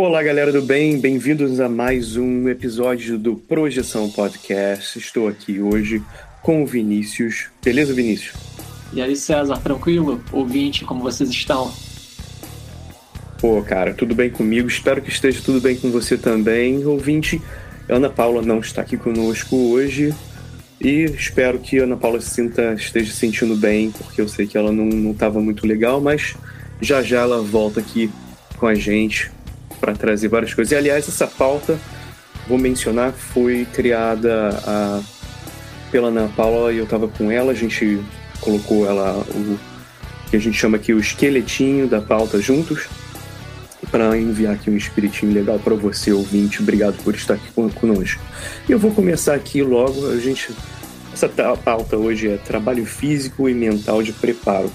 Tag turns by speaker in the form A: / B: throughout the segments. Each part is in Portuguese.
A: Olá, galera do bem, bem-vindos a mais um episódio do Projeção Podcast. Estou aqui hoje com o Vinícius. Beleza, Vinícius?
B: E aí, César, tranquilo? Ouvinte, como vocês estão?
A: Pô, cara, tudo bem comigo? Espero que esteja tudo bem com você também. Ouvinte, Ana Paula não está aqui conosco hoje e espero que Ana Paula se sinta, esteja se sentindo bem, porque eu sei que ela não estava muito legal, mas já já ela volta aqui com a gente para trazer várias coisas. E aliás, essa pauta, vou mencionar, foi criada a, pela Ana Paula e eu estava com ela, a gente colocou ela o que a gente chama aqui o esqueletinho da pauta juntos para enviar aqui um espiritinho legal para você, ouvinte. Obrigado por estar aqui conosco. Eu vou começar aqui logo. A gente, essa pauta hoje é trabalho físico e mental de preparo.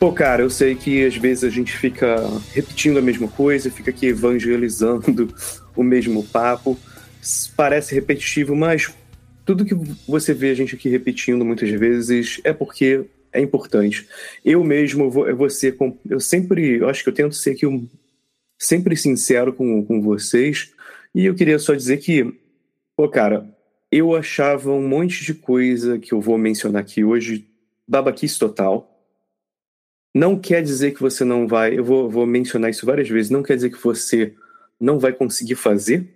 A: Pô, cara, eu sei que às vezes a gente fica repetindo a mesma coisa, fica aqui evangelizando o mesmo papo. Parece repetitivo, mas tudo que você vê a gente aqui repetindo muitas vezes é porque é importante. Eu mesmo ser, eu sempre, eu acho que eu tento ser aqui um, sempre sincero com, com vocês. E eu queria só dizer que, pô, cara, eu achava um monte de coisa que eu vou mencionar aqui hoje babaquice total não quer dizer que você não vai. Eu vou, vou mencionar isso várias vezes. Não quer dizer que você não vai conseguir fazer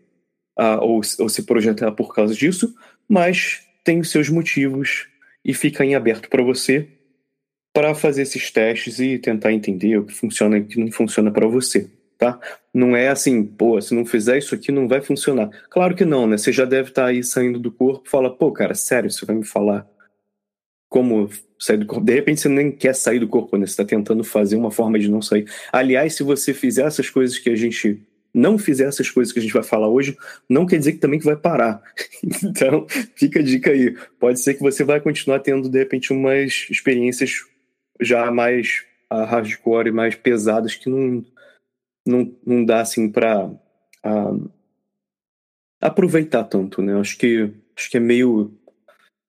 A: uh, ou, ou se projetar por causa disso, mas tem os seus motivos e fica em aberto para você para fazer esses testes e tentar entender o que funciona e o que não funciona para você, tá? Não é assim, pô, se não fizer isso aqui não vai funcionar. Claro que não, né? Você já deve estar tá aí saindo do corpo, fala, pô, cara, sério, você vai me falar como sair do corpo. De repente você nem quer sair do corpo, né? Você está tentando fazer uma forma de não sair. Aliás, se você fizer essas coisas que a gente não fizer essas coisas que a gente vai falar hoje, não quer dizer que também que vai parar. então, fica a dica aí. Pode ser que você vai continuar tendo, de repente, umas experiências já mais uh, hardcore e mais pesadas que não, não, não dá, assim, para uh, ah, aproveitar tanto, né? Acho que, acho que é meio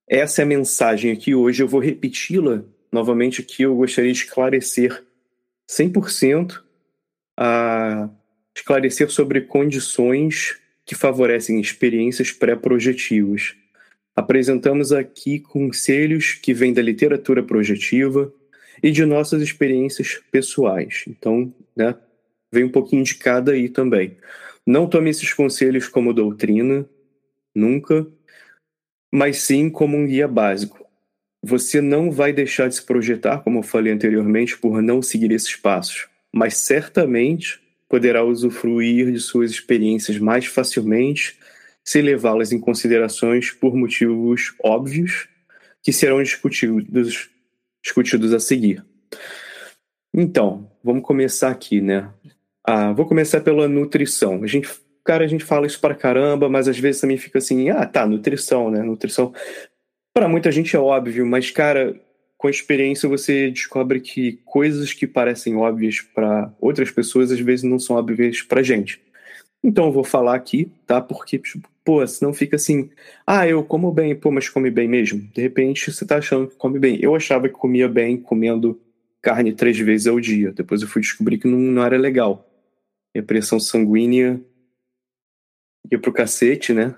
A: essa é a mensagem aqui hoje. Eu vou repeti-la novamente aqui. Eu gostaria de esclarecer 100% a esclarecer sobre condições que favorecem experiências pré-projetivas. Apresentamos aqui conselhos que vêm da literatura projetiva e de nossas experiências pessoais. Então, né, vem um pouquinho de cada aí também. Não tome esses conselhos como doutrina, nunca, mas sim como um guia básico. Você não vai deixar de se projetar, como eu falei anteriormente, por não seguir esses passos, mas certamente poderá usufruir de suas experiências mais facilmente se levá-las em considerações por motivos óbvios que serão discutidos, discutidos a seguir. Então, vamos começar aqui, né? Ah, vou começar pela nutrição. A gente cara, a gente fala isso pra caramba, mas às vezes também fica assim, ah, tá, nutrição, né? Nutrição. Para muita gente é óbvio, mas, cara, com a experiência você descobre que coisas que parecem óbvias para outras pessoas às vezes não são óbvias pra gente. Então eu vou falar aqui, tá? Porque, tipo, pô, senão fica assim, ah, eu como bem, pô, mas come bem mesmo? De repente você tá achando que come bem. Eu achava que comia bem comendo carne três vezes ao dia. Depois eu fui descobrir que não, não era legal. Minha pressão sanguínea ia pro cacete, né?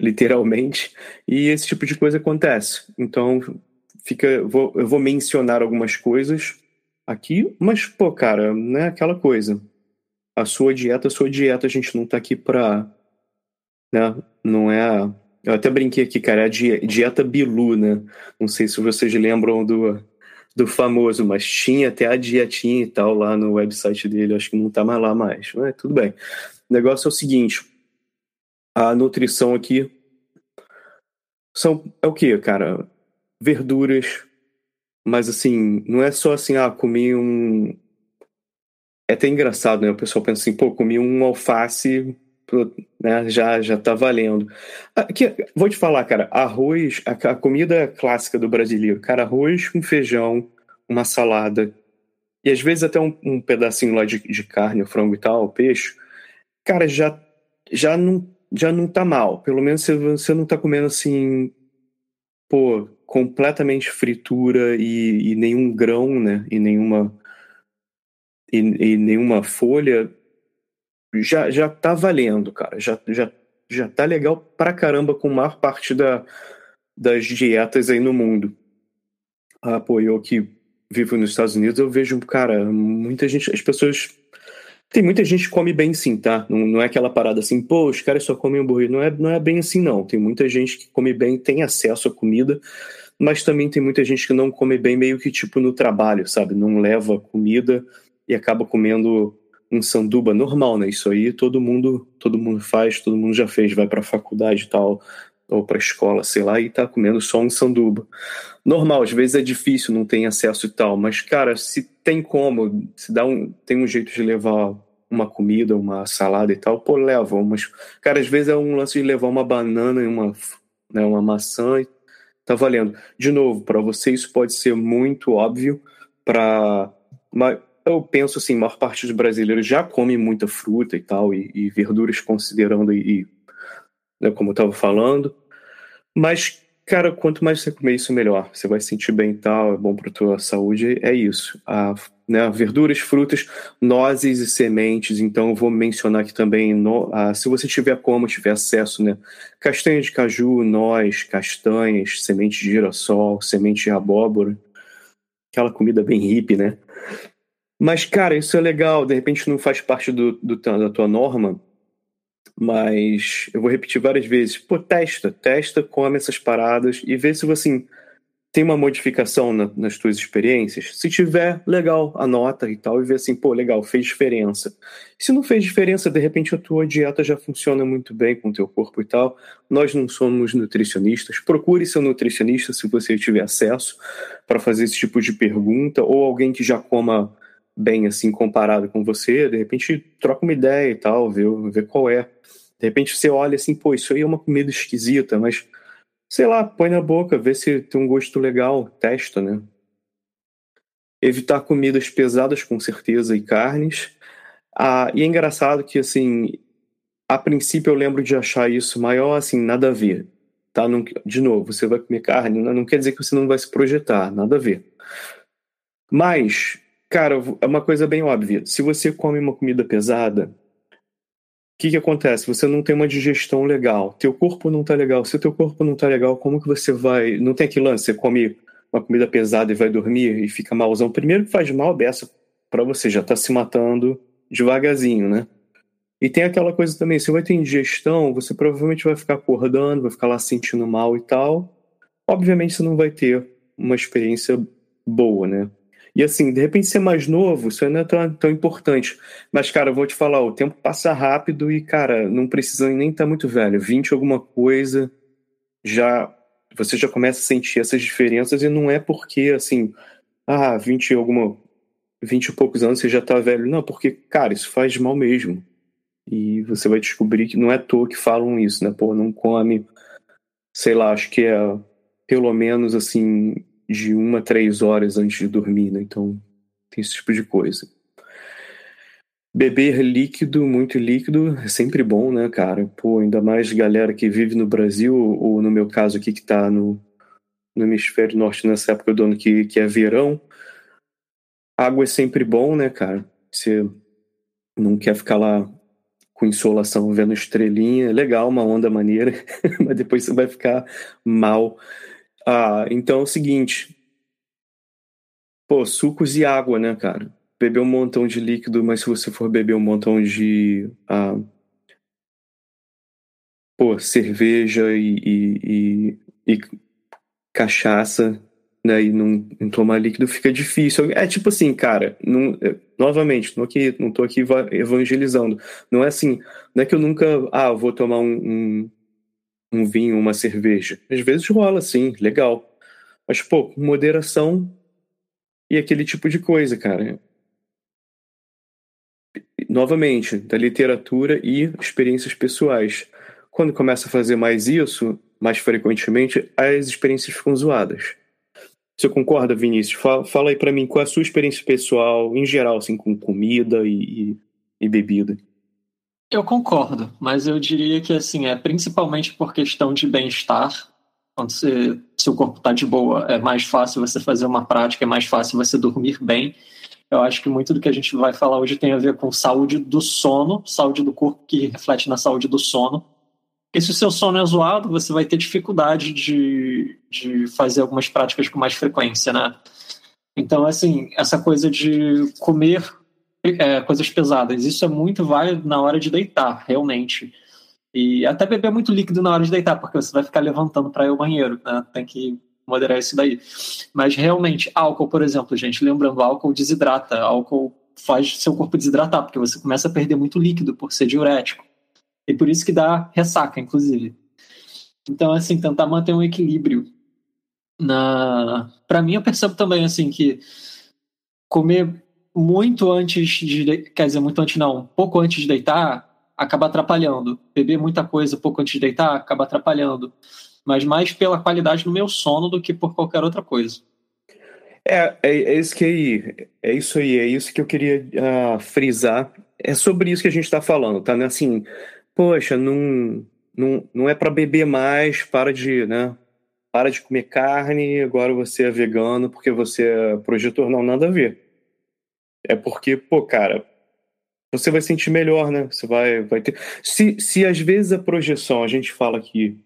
A: Literalmente. E esse tipo de coisa acontece. Então, fica, vou, eu vou mencionar algumas coisas aqui, mas, pô, cara, não é aquela coisa. A sua dieta, a sua dieta, a gente não tá aqui pra. Né? Não é. Eu até brinquei aqui, cara, é a dieta Bilu, né? Não sei se vocês lembram do, do famoso, mas tinha até a dietinha e tal lá no website dele, acho que não tá mais lá mais. Mas tudo bem. O negócio é o seguinte: a nutrição aqui são é o que, cara? Verduras, mas assim, não é só assim, ah, comi um. É até engraçado, né? O pessoal pensa assim, pô, comi um alface, né? Já, já tá valendo. Aqui, vou te falar, cara, arroz, a, a comida clássica do brasileiro, cara, arroz com feijão, uma salada, e às vezes até um, um pedacinho lá de, de carne, frango e tal, peixe, cara, já, já não já não tá mal. Pelo menos você, você não tá comendo assim, pô, completamente fritura e, e nenhum grão, né? E nenhuma. E, e, nenhuma folha. já, já tá valendo, cara. Já, já, já tá legal pra caramba com a maior parte da, das dietas aí no mundo. Ah, pô, eu que vivo nos Estados Unidos, eu vejo, cara, muita gente, as pessoas. Tem muita gente que come bem sim, tá? Não, não é aquela parada assim, pô, os caras só comem hambúrguer. Não é, não é bem assim, não. Tem muita gente que come bem, tem acesso à comida, mas também tem muita gente que não come bem, meio que tipo no trabalho, sabe? Não leva comida e acaba comendo um sanduba normal, né? Isso aí todo mundo, todo mundo faz, todo mundo já fez, vai para faculdade e tal, ou para escola, sei lá, e tá comendo só um sanduba. Normal, às vezes é difícil, não tem acesso e tal, mas cara, se tem como, se dá um, tem um jeito de levar uma comida, uma salada e tal, pô, leva, mas cara, às vezes é um lance de levar uma banana e uma, né, uma maçã e tá valendo. De novo, para você isso pode ser muito óbvio, para eu penso assim, a maior parte dos brasileiros já come muita fruta e tal, e, e verduras considerando, e, né, como eu estava falando. Mas, cara, quanto mais você comer isso, melhor. Você vai se sentir bem e tal, é bom para tua saúde, é isso. A, né, verduras, frutas, nozes e sementes. Então, eu vou mencionar aqui também, no, a, se você tiver como, tiver acesso, né? Castanha de caju, noz, castanhas, semente de girassol, semente de abóbora. Aquela comida bem hippie, né? Mas, cara, isso é legal. De repente não faz parte do, do, da tua norma, mas eu vou repetir várias vezes. Pô, testa, testa, come essas paradas e vê se assim tem uma modificação na, nas tuas experiências. Se tiver, legal, anota e tal, e vê assim, pô, legal, fez diferença. Se não fez diferença, de repente a tua dieta já funciona muito bem com o teu corpo e tal. Nós não somos nutricionistas. Procure seu nutricionista se você tiver acesso para fazer esse tipo de pergunta, ou alguém que já coma bem assim comparado com você, de repente troca uma ideia e tal, vê, vê qual é. De repente você olha assim, pô, isso aí é uma comida esquisita, mas sei lá, põe na boca, vê se tem um gosto legal, testa, né? Evitar comidas pesadas, com certeza, e carnes. Ah, e é engraçado que, assim, a princípio eu lembro de achar isso maior, assim, nada a ver. Tá? Não, de novo, você vai comer carne, não quer dizer que você não vai se projetar, nada a ver. Mas Cara, é uma coisa bem óbvia. Se você come uma comida pesada, o que, que acontece? Você não tem uma digestão legal. Teu corpo não tá legal. Se teu corpo não tá legal, como que você vai. Não tem aquele lance, você come uma comida pesada e vai dormir e fica malzão. Primeiro que faz mal dessa para você, já tá se matando devagarzinho, né? E tem aquela coisa também, você vai ter indigestão, você provavelmente vai ficar acordando, vai ficar lá sentindo mal e tal. Obviamente você não vai ter uma experiência boa, né? E assim, de repente ser mais novo, isso não é tão, tão importante. Mas, cara, eu vou te falar, o tempo passa rápido e, cara, não precisa nem estar tá muito velho. 20 alguma coisa, já você já começa a sentir essas diferenças e não é porque, assim, ah, 20 alguma 20 e poucos anos você já tá velho. Não, porque, cara, isso faz mal mesmo. E você vai descobrir que não é à toa que falam isso, né? Pô, não come, sei lá, acho que é pelo menos assim, de uma a três horas antes de dormir, né? Então tem esse tipo de coisa. Beber líquido, muito líquido, é sempre bom, né, cara? Pô, ainda mais galera que vive no Brasil, ou no meu caso aqui que tá no, no hemisfério norte nessa época do ano que, que é verão. Água é sempre bom, né, cara? Você não quer ficar lá com insolação vendo estrelinha, legal, uma onda maneira, mas depois você vai ficar mal. Ah, então é o seguinte. Pô, sucos e água, né, cara? Beber um montão de líquido, mas se você for beber um montão de. Ah, pô, cerveja e, e, e, e cachaça, né, e não, não, tomar líquido fica difícil. É tipo assim, cara, não, é, novamente, não, aqui, não tô aqui evangelizando. Não é assim, não é que eu nunca, ah, vou tomar um, um, um vinho, uma cerveja. Às vezes rola, sim, legal. Mas, pô, moderação e aquele tipo de coisa, cara. Novamente, da literatura e experiências pessoais. Quando começa a fazer mais isso, mais frequentemente, as experiências ficam zoadas. Você concorda, Vinícius? Fala, fala aí para mim qual é a sua experiência pessoal, em geral, assim, com comida e, e, e bebida.
B: Eu concordo, mas eu diria que assim é principalmente por questão de bem-estar. Quando você, seu corpo está de boa, é mais fácil você fazer uma prática, é mais fácil você dormir bem. Eu acho que muito do que a gente vai falar hoje tem a ver com saúde do sono, saúde do corpo que reflete na saúde do sono. Porque se o seu sono é zoado, você vai ter dificuldade de, de fazer algumas práticas com mais frequência, né? Então, assim, essa coisa de comer é, coisas pesadas, isso é muito válido na hora de deitar, realmente. E até beber muito líquido na hora de deitar, porque você vai ficar levantando para ir ao banheiro, né? Tem que moderar isso daí. Mas realmente, álcool, por exemplo, gente, lembrando, álcool desidrata, álcool faz seu corpo desidratar, porque você começa a perder muito líquido por ser diurético. E por isso que dá ressaca, inclusive. Então, assim, tentar manter um equilíbrio na para mim eu percebo também assim que comer muito antes de quer dizer muito antes não pouco antes de deitar acaba atrapalhando beber muita coisa pouco antes de deitar acaba atrapalhando mas mais pela qualidade do meu sono do que por qualquer outra coisa
A: é, é, é isso que é isso aí é isso que eu queria uh, frisar é sobre isso que a gente está falando tá né? assim poxa não não, não é para beber mais para de né para de comer carne, agora você é vegano porque você é projetor. Não, nada a ver. É porque, pô, cara, você vai sentir melhor, né? Você vai, vai ter. Se, se às vezes a projeção, a gente fala aqui,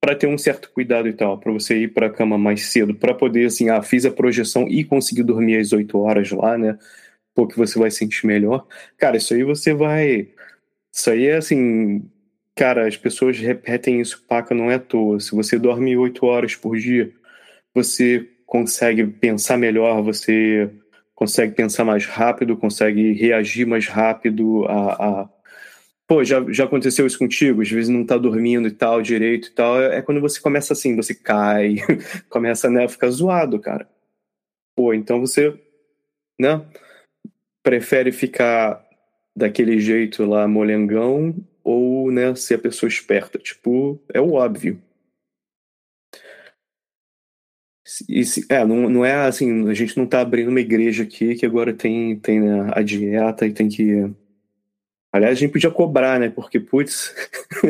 A: para ter um certo cuidado e tal, para você ir para a cama mais cedo, para poder, assim, ah, fiz a projeção e consegui dormir às 8 horas lá, né? Pô, que você vai sentir melhor. Cara, isso aí você vai. Isso aí é assim Cara, as pessoas repetem isso, paca, não é à toa. Se você dorme oito horas por dia, você consegue pensar melhor, você consegue pensar mais rápido, consegue reagir mais rápido a, a... Pô, já, já aconteceu isso contigo? Às vezes não tá dormindo e tal, direito e tal. É quando você começa assim, você cai, começa né, a ficar zoado, cara. Pô, então você, né, prefere ficar daquele jeito lá, molengão, ou né, ser a pessoa esperta. Tipo, é o óbvio. É, não, não é assim, a gente não tá abrindo uma igreja aqui que agora tem, tem né, a dieta e tem que. Aliás, a gente podia cobrar, né? Porque, putz,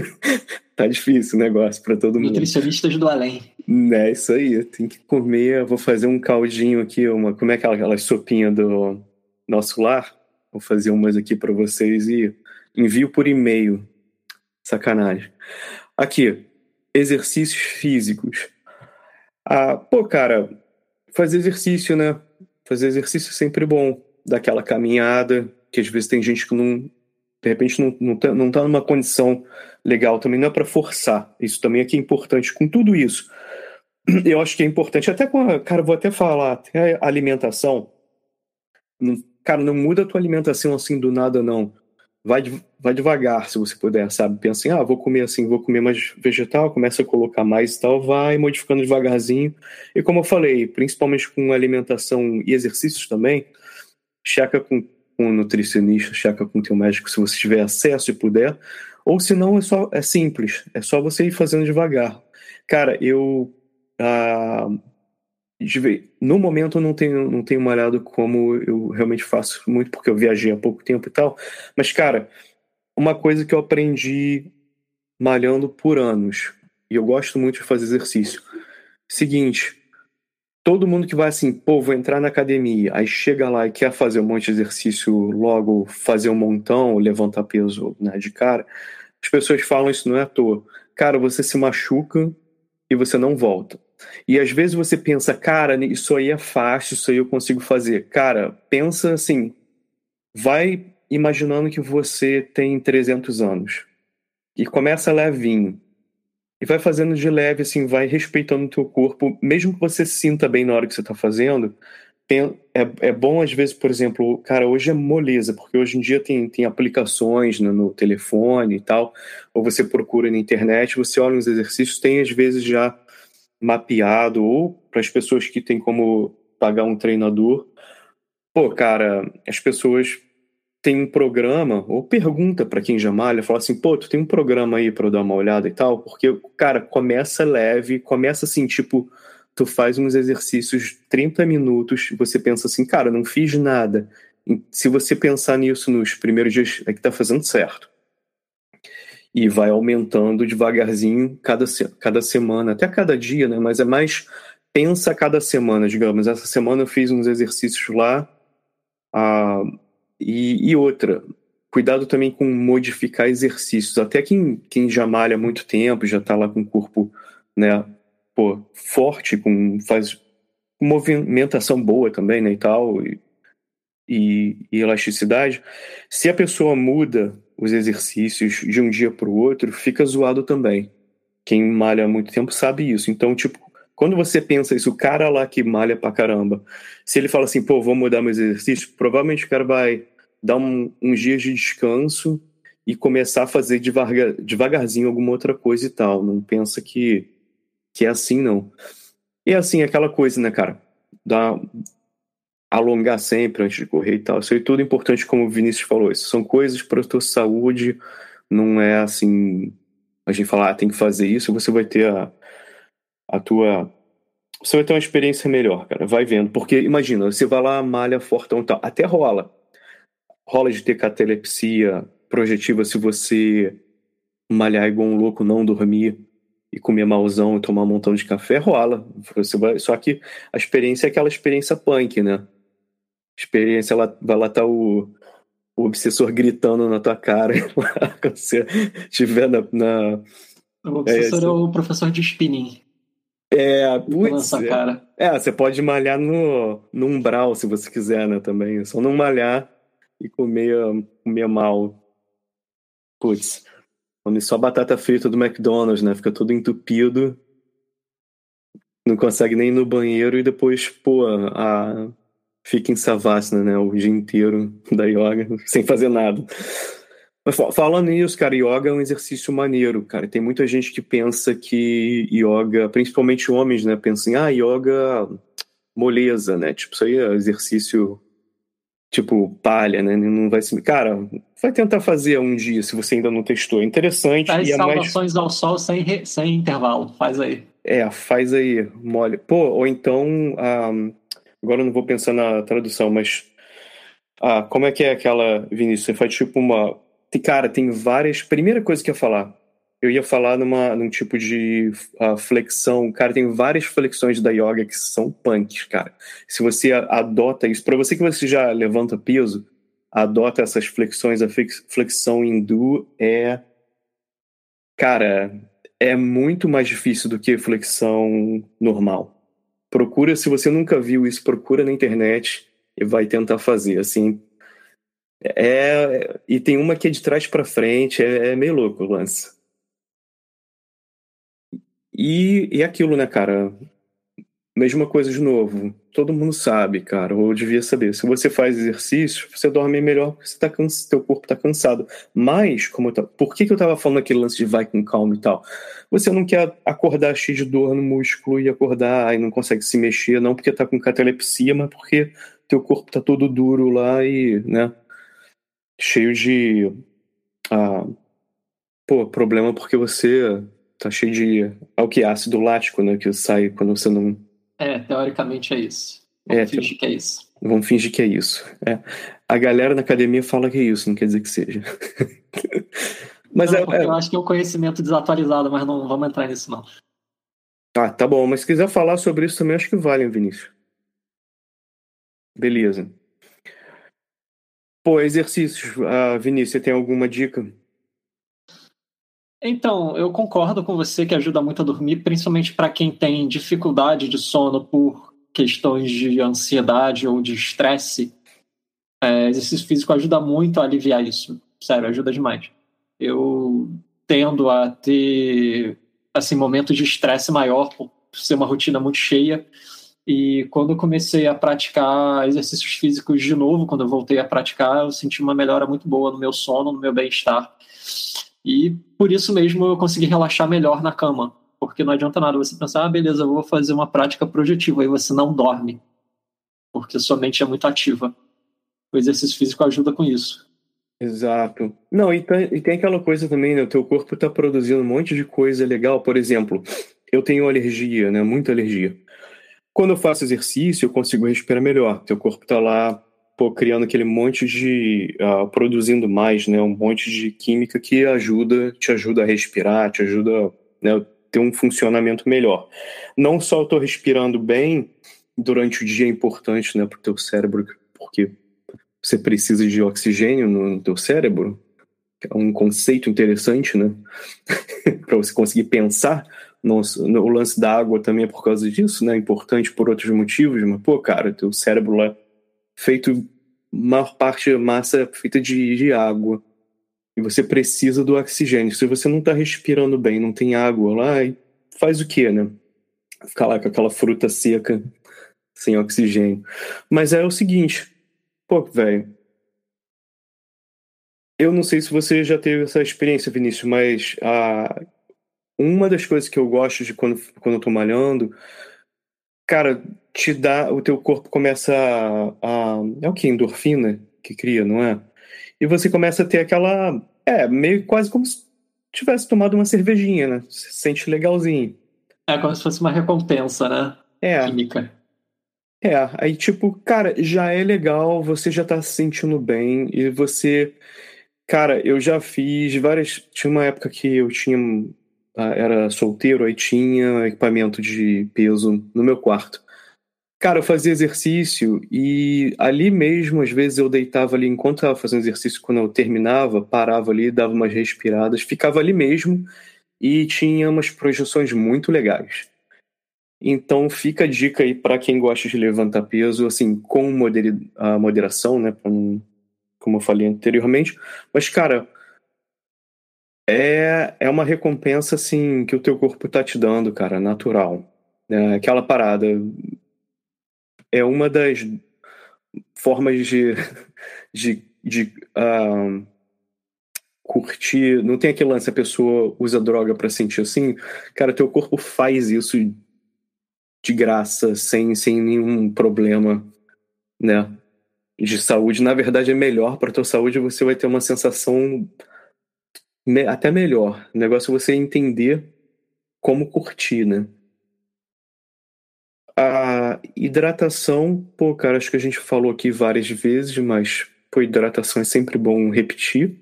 A: tá difícil o negócio para todo mundo.
B: Nutricionistas do além.
A: É isso aí, tem que comer. Vou fazer um caldinho aqui, uma, como é aquela, aquela sopinha do nosso lar? Vou fazer umas aqui para vocês e Envio por e-mail. Sacanagem. Aqui, exercícios físicos. Ah, pô, cara, fazer exercício, né? Fazer exercício é sempre bom. Daquela caminhada, que às vezes tem gente que não, de repente não, não, tá, não tá numa condição legal também, não é para forçar. Isso também é, é importante. Com tudo isso, eu acho que é importante, até com a, cara, vou até falar, até a alimentação. Cara, não muda a tua alimentação assim do nada, não vai, vai devagar, se você puder, sabe? Pensa assim, ah, vou comer assim, vou comer mais vegetal, começa a colocar mais e tal, vai modificando devagarzinho. E como eu falei, principalmente com alimentação e exercícios também, checa com, com um nutricionista, checa com teu médico se você tiver acesso e puder. Ou se não, é, só, é simples, é só você ir fazendo devagar. Cara, eu... Ah, no momento eu não tenho, não tenho malhado como eu realmente faço muito, porque eu viajei há pouco tempo e tal. Mas, cara, uma coisa que eu aprendi malhando por anos, e eu gosto muito de fazer exercício. Seguinte, todo mundo que vai assim, pô, vou entrar na academia, aí chega lá e quer fazer um monte de exercício logo, fazer um montão, levantar peso né, de cara, as pessoas falam isso não é à toa. Cara, você se machuca e você não volta. E às vezes você pensa, cara, isso aí é fácil, isso aí eu consigo fazer. Cara, pensa assim, vai imaginando que você tem 300 anos e começa levinho. E vai fazendo de leve, assim, vai respeitando o teu corpo, mesmo que você sinta bem na hora que você está fazendo. É, é bom, às vezes, por exemplo, cara, hoje é moleza, porque hoje em dia tem, tem aplicações no, no telefone e tal, ou você procura na internet, você olha uns exercícios, tem às vezes já mapeado, ou para as pessoas que têm como pagar um treinador. Pô, cara, as pessoas têm um programa, ou pergunta para quem já malha, fala assim, pô, tu tem um programa aí para eu dar uma olhada e tal? Porque, cara, começa leve, começa assim, tipo, tu faz uns exercícios 30 minutos, você pensa assim, cara, não fiz nada. Se você pensar nisso nos primeiros dias, é que tá fazendo certo e vai aumentando devagarzinho cada, cada semana, até cada dia, né? Mas é mais pensa cada semana, digamos. Essa semana eu fiz uns exercícios lá, Ah, e, e, outra, cuidado também com modificar exercícios. Até quem, quem já malha há muito tempo, já está lá com o corpo né, pô, forte, com, faz movimentação boa também né, e tal, e, e, e elasticidade. Se a pessoa muda os exercícios de um dia para o outro, fica zoado também. Quem malha há muito tempo sabe isso. Então, tipo, quando você pensa isso, o cara lá que malha pra caramba, se ele fala assim, pô, vou mudar meus exercícios, provavelmente o cara vai dar um, uns dias de descanso e começar a fazer devagar, devagarzinho alguma outra coisa e tal. Não pensa que, que é assim, não. E assim, aquela coisa, né, cara? Dá, alongar sempre antes de correr e tal. Isso é tudo importante, como o Vinícius falou. Isso são coisas para a tua saúde, não é assim. A gente falar, ah, tem que fazer isso, você vai ter a, a tua. Você vai ter uma experiência melhor, cara. Vai vendo. Porque imagina, você vai lá, malha fortão e tal. Até rola. Rola de ter catalepsia projetiva se você malhar igual um louco, não dormir e comer malzão e tomar um montão de café, rola. Você vai, só que a experiência é aquela experiência punk, né? Experiência, ela, vai lá estar tá o, o obsessor gritando na tua cara quando você estiver na, na.
B: O obsessor é, é o professor de spinning.
A: É, putz, é. cara. É, você pode malhar no, no umbral se você quiser, né? Também. Só não malhar e comer, comer mal. Putz. Come só batata frita do McDonald's, né? Fica todo entupido. Não consegue nem ir no banheiro e depois, pô, a, fica em Savasana, né? O dia inteiro da yoga, sem fazer nada. Mas falando nisso, cara, yoga é um exercício maneiro, cara. Tem muita gente que pensa que yoga, principalmente homens, né? Pensam, ah, yoga moleza, né? Tipo, isso aí é exercício tipo palha, né? Não vai se. Cara, vai tentar fazer um dia se você ainda não testou. É interessante.
B: Faz
A: e é
B: salvações mais... ao sol sem, sem intervalo. Faz aí.
A: É, faz aí, mole. Pô, ou então. Um, agora eu não vou pensar na tradução, mas. Ah, como é que é aquela, Vinícius? Você faz tipo uma cara, tem várias. Primeira coisa que eu ia falar, eu ia falar numa, num tipo de uh, flexão. Cara, tem várias flexões da yoga que são punks, cara. Se você adota isso, para você que você já levanta peso, adota essas flexões, a flexão hindu é. Cara, é muito mais difícil do que flexão normal. Procura, se você nunca viu isso, procura na internet e vai tentar fazer. Assim, é, e tem uma que é de trás para frente, é, é, meio louco o lance. E, e aquilo, né, cara? Mesma coisa de novo. Todo mundo sabe, cara, ou devia saber. Se você faz exercício, você dorme melhor porque você tá corpo tá cansado. Mas, como eu por que, que eu tava falando aquele lance de vai com calma e tal? Você não quer acordar cheio de dor no músculo e acordar e não consegue se mexer, não porque tá com catalepsia, mas porque teu corpo tá todo duro lá e, né? cheio de. Ah, pô, problema porque você tá cheio de. É o que? Ácido lático, né? Que sai quando você não.
B: É, teoricamente é isso. Vamos é, fingir que é isso.
A: Vamos fingir que é isso. É. A galera na academia fala que é isso, não quer dizer que seja.
B: mas não, é, é, Eu acho que é um conhecimento desatualizado, mas não vamos entrar nisso, não.
A: Ah, tá bom. Mas se quiser falar sobre isso também, acho que vale, Vinícius. Beleza. Pô, exercícios. Uh, Vinícius, você tem alguma dica?
B: Então, eu concordo com você que ajuda muito a dormir, principalmente para quem tem dificuldade de sono por questões de ansiedade ou de estresse. É, exercício físico ajuda muito a aliviar isso. Sério, ajuda demais. Eu tendo a ter assim momentos de estresse maior por ser uma rotina muito cheia e quando eu comecei a praticar exercícios físicos de novo, quando eu voltei a praticar, eu senti uma melhora muito boa no meu sono, no meu bem-estar. E por isso mesmo eu consegui relaxar melhor na cama. Porque não adianta nada você pensar, ah, beleza, eu vou fazer uma prática projetiva, aí você não dorme. Porque sua mente é muito ativa. O exercício físico ajuda com isso.
A: Exato. Não, e, e tem aquela coisa também, né? O teu corpo está produzindo um monte de coisa legal. Por exemplo, eu tenho alergia, né? Muita alergia. Quando eu faço exercício, eu consigo respirar melhor. Teu corpo está lá pô, criando aquele monte de. Uh, produzindo mais, né? Um monte de química que ajuda, te ajuda a respirar, te ajuda né, ter um funcionamento melhor. Não só eu estou respirando bem durante o dia é importante, né, para o teu cérebro, porque você precisa de oxigênio no teu cérebro. É um conceito interessante, né? para você conseguir pensar. Nossa, o lance da água também é por causa disso, né? Importante por outros motivos, mas, pô, cara, teu cérebro lá feito, maior parte da massa feita de, de água. E você precisa do oxigênio. Se você não tá respirando bem, não tem água lá, faz o quê, né? Ficar lá com aquela fruta seca, sem oxigênio. Mas é o seguinte, pô, velho. Eu não sei se você já teve essa experiência, Vinícius, mas a, uma das coisas que eu gosto de quando, quando eu tô malhando, cara, te dá, o teu corpo começa a, a é o que endorfina que cria, não é? E você começa a ter aquela, é, meio quase como se tivesse tomado uma cervejinha, né? Você se sente legalzinho.
B: É como se fosse uma recompensa, né?
A: É.
B: Química.
A: É, aí tipo, cara, já é legal, você já tá se sentindo bem e você. Cara, eu já fiz várias. Tinha uma época que eu tinha. Ah, era solteiro, aí tinha equipamento de peso no meu quarto. Cara, eu fazia exercício e ali mesmo, às vezes eu deitava ali enquanto estava fazendo exercício, quando eu terminava, parava ali, dava umas respiradas, ficava ali mesmo e tinha umas projeções muito legais. Então fica a dica aí para quem gosta de levantar peso, assim, com a moderação, né? como eu falei anteriormente. Mas, cara, é, é uma recompensa, assim, que o teu corpo tá te dando, cara, natural. É aquela parada. É uma das formas de, de, de uh, curtir. Não tem aquele lance, a pessoa usa droga para sentir assim. Cara, teu corpo faz isso de graça, sem, sem nenhum problema, né? De saúde. Na verdade, é melhor para tua saúde, você vai ter uma sensação até melhor. O negócio é você entender como curtir, né? Hidratação, pô, cara, acho que a gente falou aqui várias vezes, mas, pô, hidratação é sempre bom repetir,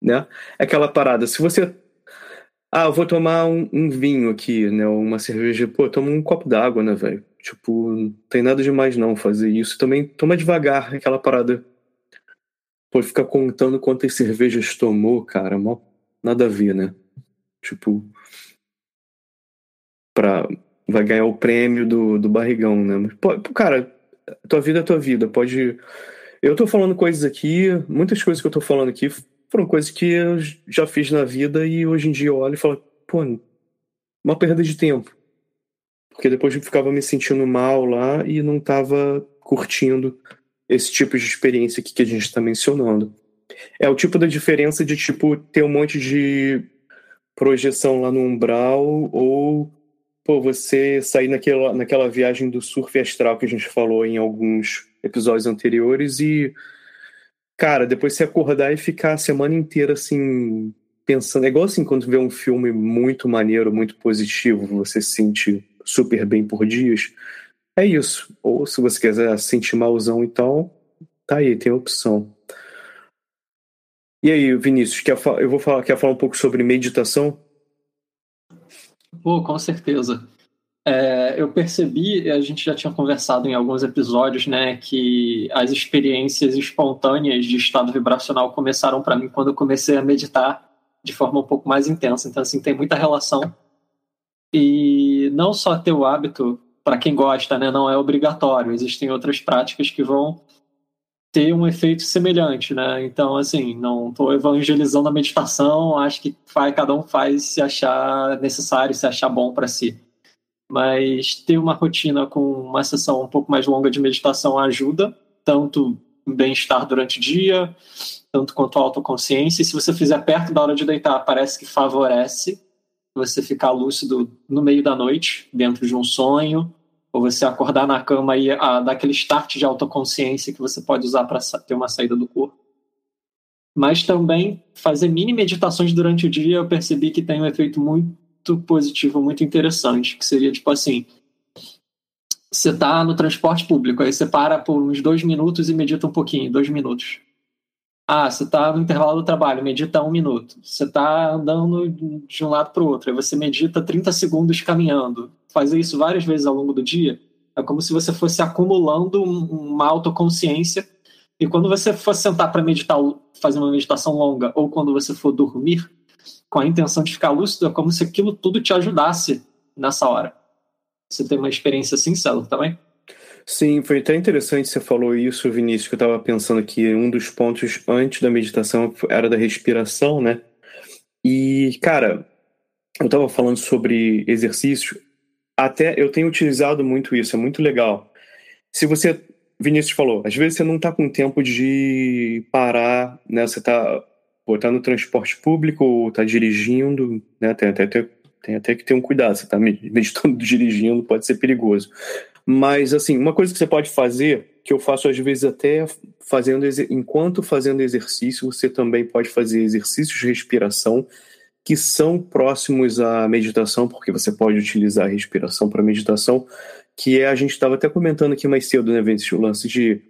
A: né? É aquela parada, se você ah, eu vou tomar um, um, vinho aqui, né? Uma cerveja. Pô, toma um copo d'água, né, velho? Tipo, não tem nada demais não fazer isso. Também toma devagar, aquela parada. Pô, ficar contando quantas cervejas tomou, cara, mó, nada a ver, né? Tipo, pra, vai ganhar o prêmio do, do barrigão, né? Mas, pô, cara, tua vida é tua vida. Pode. Eu tô falando coisas aqui, muitas coisas que eu tô falando aqui foram coisas que eu já fiz na vida e hoje em dia eu olho e falo, pô, uma perda de tempo. Porque depois eu ficava me sentindo mal lá e não estava curtindo esse tipo de experiência aqui que a gente está mencionando. É o tipo da diferença de tipo ter um monte de projeção lá no umbral ou pô, você sair naquela, naquela viagem do surf astral que a gente falou em alguns episódios anteriores e cara, depois você acordar e ficar a semana inteira assim, pensando. É igual assim, quando vê um filme muito maneiro, muito positivo, você se sente super bem por dias. É isso. Ou se você quiser sentir malzão e tal, tá aí, tem opção. E aí, Vinícius, quer eu vou falar, quer falar um pouco sobre meditação?
B: Pô, com certeza. É, eu percebi, a gente já tinha conversado em alguns episódios, né, que as experiências espontâneas de estado vibracional começaram para mim quando eu comecei a meditar de forma um pouco mais intensa. Então, assim, tem muita relação. E não só ter o hábito, para quem gosta, né, não é obrigatório. Existem outras práticas que vão ter um efeito semelhante, né? Então, assim, não estou evangelizando a meditação, acho que faz, cada um faz se achar necessário, se achar bom para si mas ter uma rotina com uma sessão um pouco mais longa de meditação ajuda, tanto bem-estar durante o dia, tanto quanto a autoconsciência. E se você fizer perto da hora de deitar, parece que favorece você ficar lúcido no meio da noite, dentro de um sonho, ou você acordar na cama e a, dar aquele start de autoconsciência que você pode usar para ter uma saída do corpo. Mas também fazer mini meditações durante o dia, eu percebi que tem um efeito muito positivo, muito interessante, que seria tipo assim: você está no transporte público, aí você para por uns dois minutos e medita um pouquinho, dois minutos. Ah, você está no intervalo do trabalho, medita um minuto. Você está andando de um lado para o outro, aí você medita 30 segundos caminhando. Fazer isso várias vezes ao longo do dia é como se você fosse acumulando uma autoconsciência E quando você for sentar para meditar, fazer uma meditação longa, ou quando você for dormir, com a intenção de ficar lúcido, é como se aquilo tudo te ajudasse nessa hora. Você tem uma experiência assim, Celo, também?
A: Sim, foi até interessante você falou isso, Vinícius, que eu estava pensando que um dos pontos antes da meditação era da respiração, né? E, cara, eu estava falando sobre exercício, até eu tenho utilizado muito isso, é muito legal. Se você, Vinícius falou, às vezes você não está com tempo de parar, né? Você está tá no transporte público ou está dirigindo, né? Tem até, tem até que ter um cuidado, você está meditando dirigindo, pode ser perigoso. Mas, assim, uma coisa que você pode fazer, que eu faço às vezes até fazendo, enquanto fazendo exercício, você também pode fazer exercícios de respiração que são próximos à meditação, porque você pode utilizar a respiração para meditação, que é, a gente estava até comentando aqui mais cedo, né, Vinícius, o lance de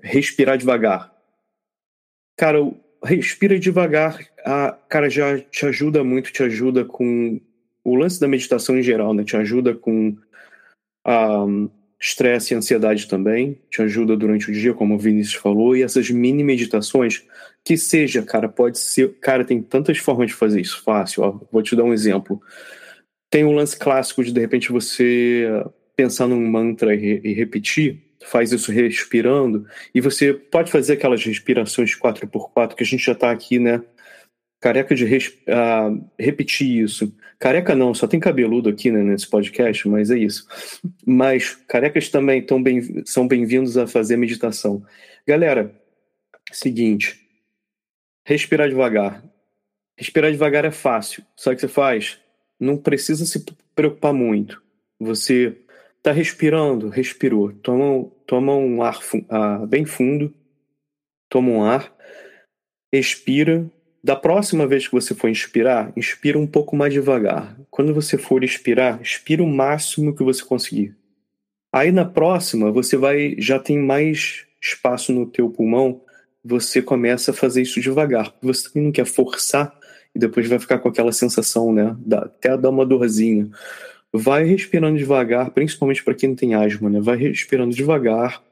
A: respirar devagar. Cara, respira devagar, a, cara, já te ajuda muito, te ajuda com o lance da meditação em geral, né, te ajuda com um, estresse e ansiedade também, te ajuda durante o dia, como o Vinícius falou, e essas mini meditações, que seja, cara, pode ser, cara, tem tantas formas de fazer isso, fácil, ó, vou te dar um exemplo. Tem um lance clássico de, de repente, você pensar num mantra e, e repetir, faz isso respirando, e você pode fazer aquelas respirações 4x4 que a gente já está aqui, né, careca de res, uh, repetir isso. Careca não, só tem cabeludo aqui né, nesse podcast, mas é isso. Mas carecas também tão bem, são bem-vindos a fazer meditação. Galera, seguinte, respirar devagar. Respirar devagar é fácil, só que você faz, não precisa se preocupar muito. Você está respirando, respirou, toma, toma um ar uh, bem fundo, toma um ar, expira, da próxima vez que você for inspirar, inspira um pouco mais devagar. Quando você for expirar, expira o máximo que você conseguir. Aí na próxima, você vai já tem mais espaço no teu pulmão, você começa a fazer isso devagar. Você também não quer forçar e depois vai ficar com aquela sensação, né? até dar uma dorzinha. Vai respirando devagar, principalmente para quem não tem asma, né? Vai respirando devagar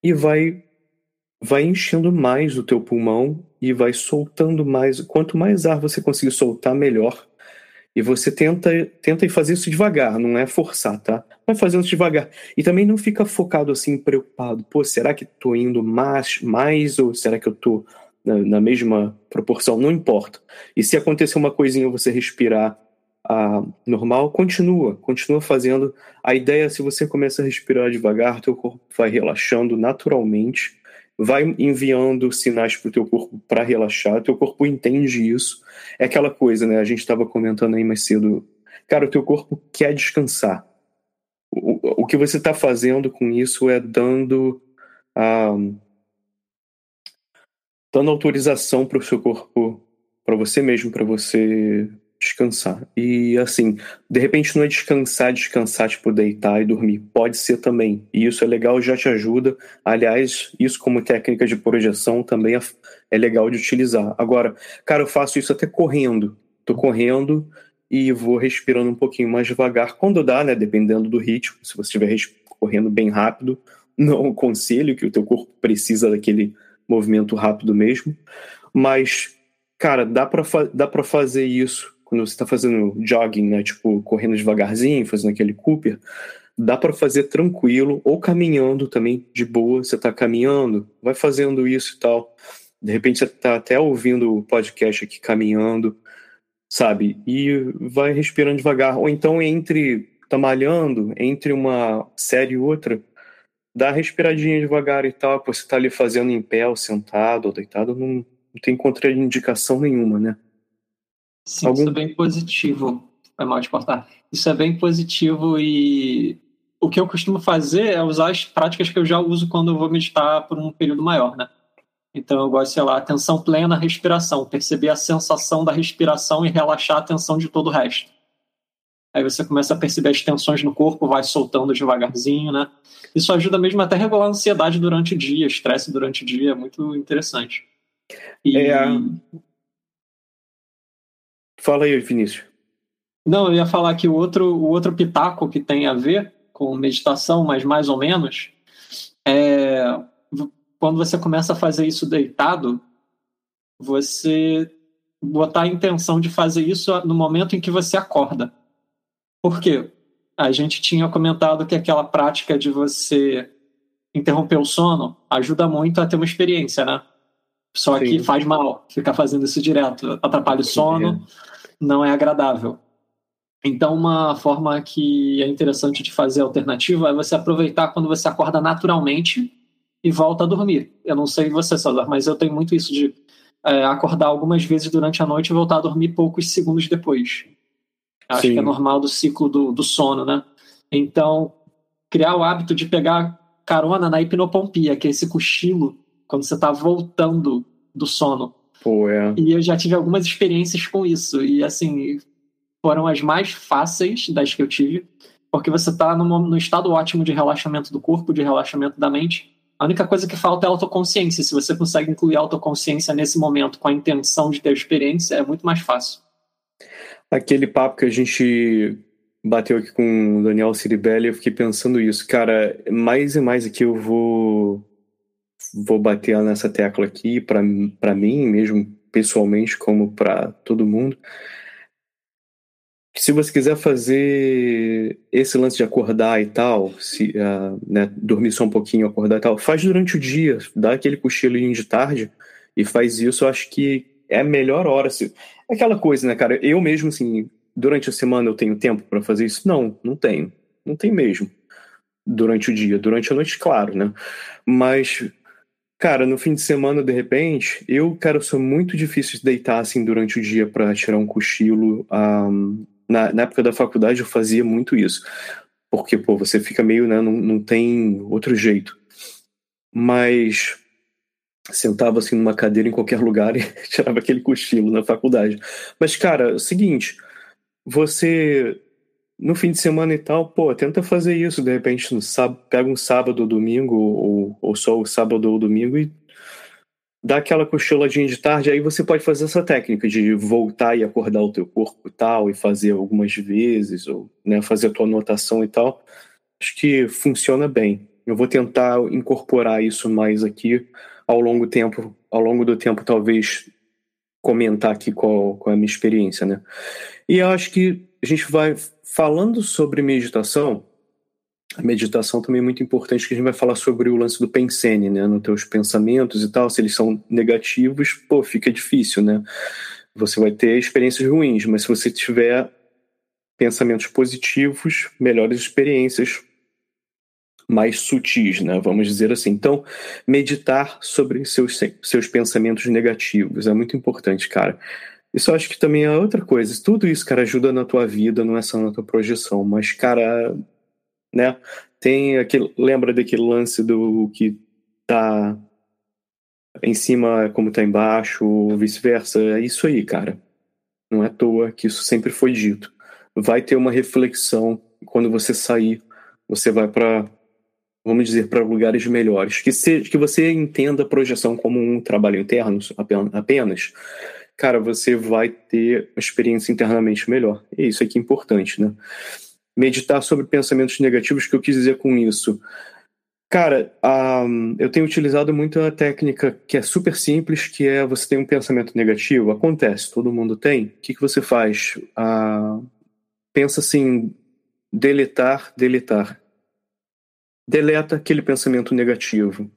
A: e vai vai enchendo mais o teu pulmão e vai soltando mais. Quanto mais ar você conseguir soltar, melhor. E você tenta, tenta fazer isso devagar, não é forçar, tá? Vai fazendo isso devagar. E também não fica focado assim, preocupado. Pô, será que tô indo mais, mais ou será que eu tô na, na mesma proporção? Não importa. E se acontecer uma coisinha você respirar ah, normal, continua, continua fazendo. A ideia é se você começa a respirar devagar, teu corpo vai relaxando naturalmente vai enviando sinais para o teu corpo para relaxar, teu corpo entende isso. É aquela coisa, né? A gente estava comentando aí mais cedo. Cara, o teu corpo quer descansar. O, o que você está fazendo com isso é dando um, dando autorização para o seu corpo, para você mesmo, para você descansar. E assim, de repente não é descansar, descansar, tipo, deitar e dormir. Pode ser também. E isso é legal, já te ajuda. Aliás, isso como técnica de projeção também é, é legal de utilizar. Agora, cara, eu faço isso até correndo. Tô correndo e vou respirando um pouquinho mais devagar. Quando dá, né? Dependendo do ritmo. Se você estiver correndo bem rápido, não aconselho que o teu corpo precisa daquele movimento rápido mesmo. Mas, cara, dá para dá pra fazer isso quando você está fazendo jogging, né, tipo correndo devagarzinho, fazendo aquele Cooper, dá para fazer tranquilo ou caminhando também de boa. Você está caminhando, vai fazendo isso e tal. De repente você está até ouvindo o podcast aqui caminhando, sabe? E vai respirando devagar. Ou então entre tá malhando, entre uma série e outra, dá respiradinha devagar e tal. Você está ali fazendo em pé, ou sentado, ou deitado, não, não tem contraindicação nenhuma, né?
B: Sim, Algum... isso é bem positivo. É mal de cortar. Isso é bem positivo e o que eu costumo fazer é usar as práticas que eu já uso quando eu vou meditar por um período maior, né? Então eu gosto, sei lá, atenção plena, respiração, perceber a sensação da respiração e relaxar a tensão de todo o resto. Aí você começa a perceber as tensões no corpo, vai soltando devagarzinho, né? Isso ajuda mesmo até a regular a ansiedade durante o dia, estresse durante o dia, é muito interessante.
A: E... É, Fala aí, Vinícius.
B: Não, eu ia falar que o outro, o outro pitaco que tem a ver com meditação, mas mais ou menos, é quando você começa a fazer isso deitado, você botar a intenção de fazer isso no momento em que você acorda. Por quê? A gente tinha comentado que aquela prática de você interromper o sono ajuda muito a ter uma experiência, né? Só Sim. que faz mal ficar fazendo isso direto, atrapalha o sono, não é agradável. Então, uma forma que é interessante de fazer alternativa é você aproveitar quando você acorda naturalmente e volta a dormir. Eu não sei você, César, mas eu tenho muito isso de é, acordar algumas vezes durante a noite e voltar a dormir poucos segundos depois. Acho Sim. que é normal do ciclo do, do sono, né? Então, criar o hábito de pegar carona na hipnopompia, que é esse cochilo quando você está voltando do sono.
A: Pô, é.
B: E eu já tive algumas experiências com isso. E, assim, foram as mais fáceis das que eu tive, porque você está no, no estado ótimo de relaxamento do corpo, de relaxamento da mente. A única coisa que falta é a autoconsciência. Se você consegue incluir a autoconsciência nesse momento com a intenção de ter experiência, é muito mais fácil.
A: Aquele papo que a gente bateu aqui com o Daniel Ciribelli, eu fiquei pensando isso. Cara, mais e mais aqui eu vou vou bater nessa tecla aqui para mim mesmo pessoalmente como para todo mundo se você quiser fazer esse lance de acordar e tal, se uh, né, dormir só um pouquinho, acordar e tal, faz durante o dia, dá aquele cochilinho de tarde e faz isso, eu acho que é a melhor hora. Se... É aquela coisa, né, cara? Eu mesmo, assim, durante a semana eu tenho tempo para fazer isso? Não, não tenho. Não tem mesmo. Durante o dia. Durante a noite, claro, né? Mas, cara, no fim de semana, de repente, eu, cara, sou muito difícil de deitar, assim, durante o dia para tirar um cochilo. Um, ah, na, na época da faculdade eu fazia muito isso. Porque, pô, você fica meio, né, não, não tem outro jeito. Mas sentava assim numa cadeira em qualquer lugar e tirava aquele cochilo na faculdade. Mas, cara, é o seguinte, você no fim de semana e tal, pô, tenta fazer isso, de repente, no sábado, pega um sábado ou domingo, ou, ou só o sábado ou domingo e dá aquela cochiladinha de tarde, aí você pode fazer essa técnica de voltar e acordar o teu corpo e tal, e fazer algumas vezes, ou né, fazer a tua anotação e tal. Acho que funciona bem. Eu vou tentar incorporar isso mais aqui ao longo tempo, ao longo do tempo, talvez comentar aqui qual, qual é a minha experiência, né? E eu acho que a gente vai falando sobre meditação, a meditação também é muito importante, que a gente vai falar sobre o lance do pensene, né? Nos teus pensamentos e tal, se eles são negativos, pô, fica difícil, né? Você vai ter experiências ruins, mas se você tiver pensamentos positivos, melhores experiências mais sutis, né? Vamos dizer assim. Então, meditar sobre seus, seus pensamentos negativos é muito importante, cara. Isso eu acho que também é outra coisa. Tudo isso, cara, ajuda na tua vida, não é só na tua projeção. Mas, cara, né? Tem aquele, lembra daquele lance do que tá em cima como tá embaixo, vice-versa? É isso aí, cara. Não é à toa que isso sempre foi dito. Vai ter uma reflexão quando você sair, você vai para vamos dizer para lugares melhores, que se, que você entenda a projeção como um trabalho interno apenas, cara, você vai ter uma experiência internamente melhor. E isso aqui é importante, né? meditar sobre pensamentos negativos, que eu quis dizer com isso? Cara, um, eu tenho utilizado muito uma técnica que é super simples, que é você tem um pensamento negativo, acontece, todo mundo tem. O que, que você faz? Uh, pensa assim, deletar, deletar. Deleta aquele pensamento negativo.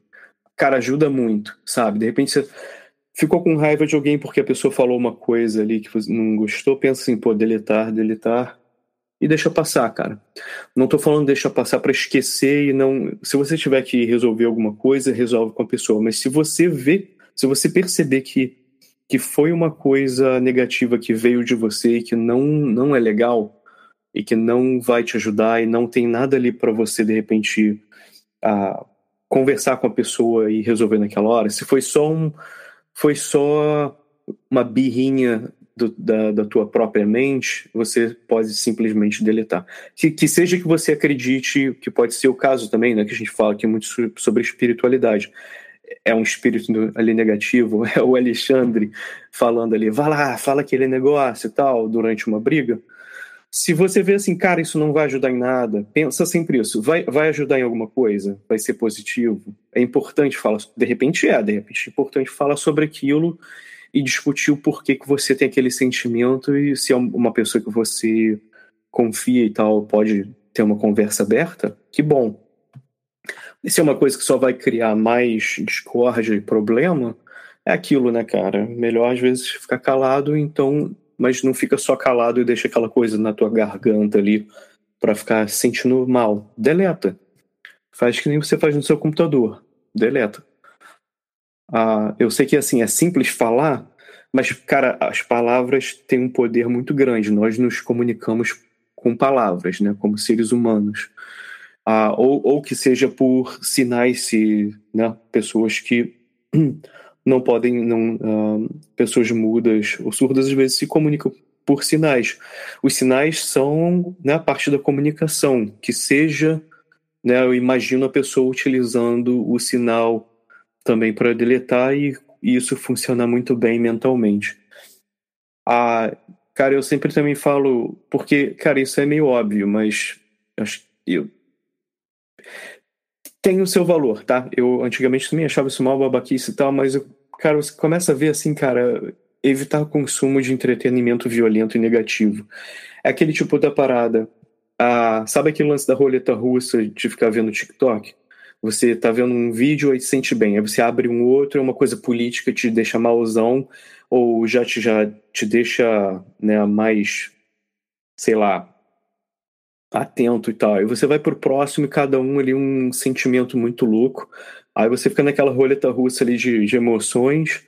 A: Cara, ajuda muito, sabe? De repente você ficou com raiva de alguém porque a pessoa falou uma coisa ali que você não gostou, pensa assim, pô, deletar, deletar e deixa passar, cara. Não tô falando deixa passar para esquecer e não. Se você tiver que resolver alguma coisa, resolve com a pessoa. Mas se você vê, se você perceber que, que foi uma coisa negativa que veio de você e que não, não é legal e que não vai te ajudar e não tem nada ali para você de repente a, conversar com a pessoa e resolver naquela hora, se foi só um foi só uma birrinha do, da, da, tua própria mente, você pode simplesmente deletar. Que, que, seja que você acredite, que pode ser o caso também, né, que a gente fala aqui muito sobre espiritualidade. É um espírito ali negativo, é o Alexandre falando ali, vai lá, fala aquele negócio e tal, durante uma briga. Se você vê assim, cara, isso não vai ajudar em nada, pensa sempre isso. Vai, vai ajudar em alguma coisa? Vai ser positivo? É importante falar. De repente é, de repente é importante falar sobre aquilo e discutir o porquê que você tem aquele sentimento e se é uma pessoa que você confia e tal pode ter uma conversa aberta, que bom. Se é uma coisa que só vai criar mais discórdia e problema, é aquilo, né, cara? Melhor às vezes ficar calado, então, mas não fica só calado e deixa aquela coisa na tua garganta ali para ficar sentindo mal. Deleta. Faz que nem você faz no seu computador. Deleta. Ah, eu sei que assim é simples falar, mas cara, as palavras têm um poder muito grande. Nós nos comunicamos com palavras, né, como seres humanos. Ah, ou, ou que seja por sinais, se né, pessoas que não podem, não, uh, pessoas mudas ou surdas às vezes se comunicam por sinais. Os sinais são né, a parte da comunicação, que seja, né, eu imagino a pessoa utilizando o sinal também para deletar e, e isso funciona muito bem mentalmente. Ah, cara, eu sempre também falo, porque, cara, isso é meio óbvio, mas acho eu tem o seu valor, tá? Eu antigamente também achava isso mal babaquice e tal, mas eu, cara, você começa a ver assim, cara, evitar o consumo de entretenimento violento e negativo. É aquele tipo da parada. Ah, sabe aquele lance da roleta russa de ficar vendo TikTok? Você tá vendo um vídeo e se sente bem, aí você abre um outro, é uma coisa política, te deixa malzão, ou já te, já te deixa né, mais, sei lá, atento e tal. Aí você vai pro próximo e cada um ali um sentimento muito louco. Aí você fica naquela roleta russa ali de, de emoções.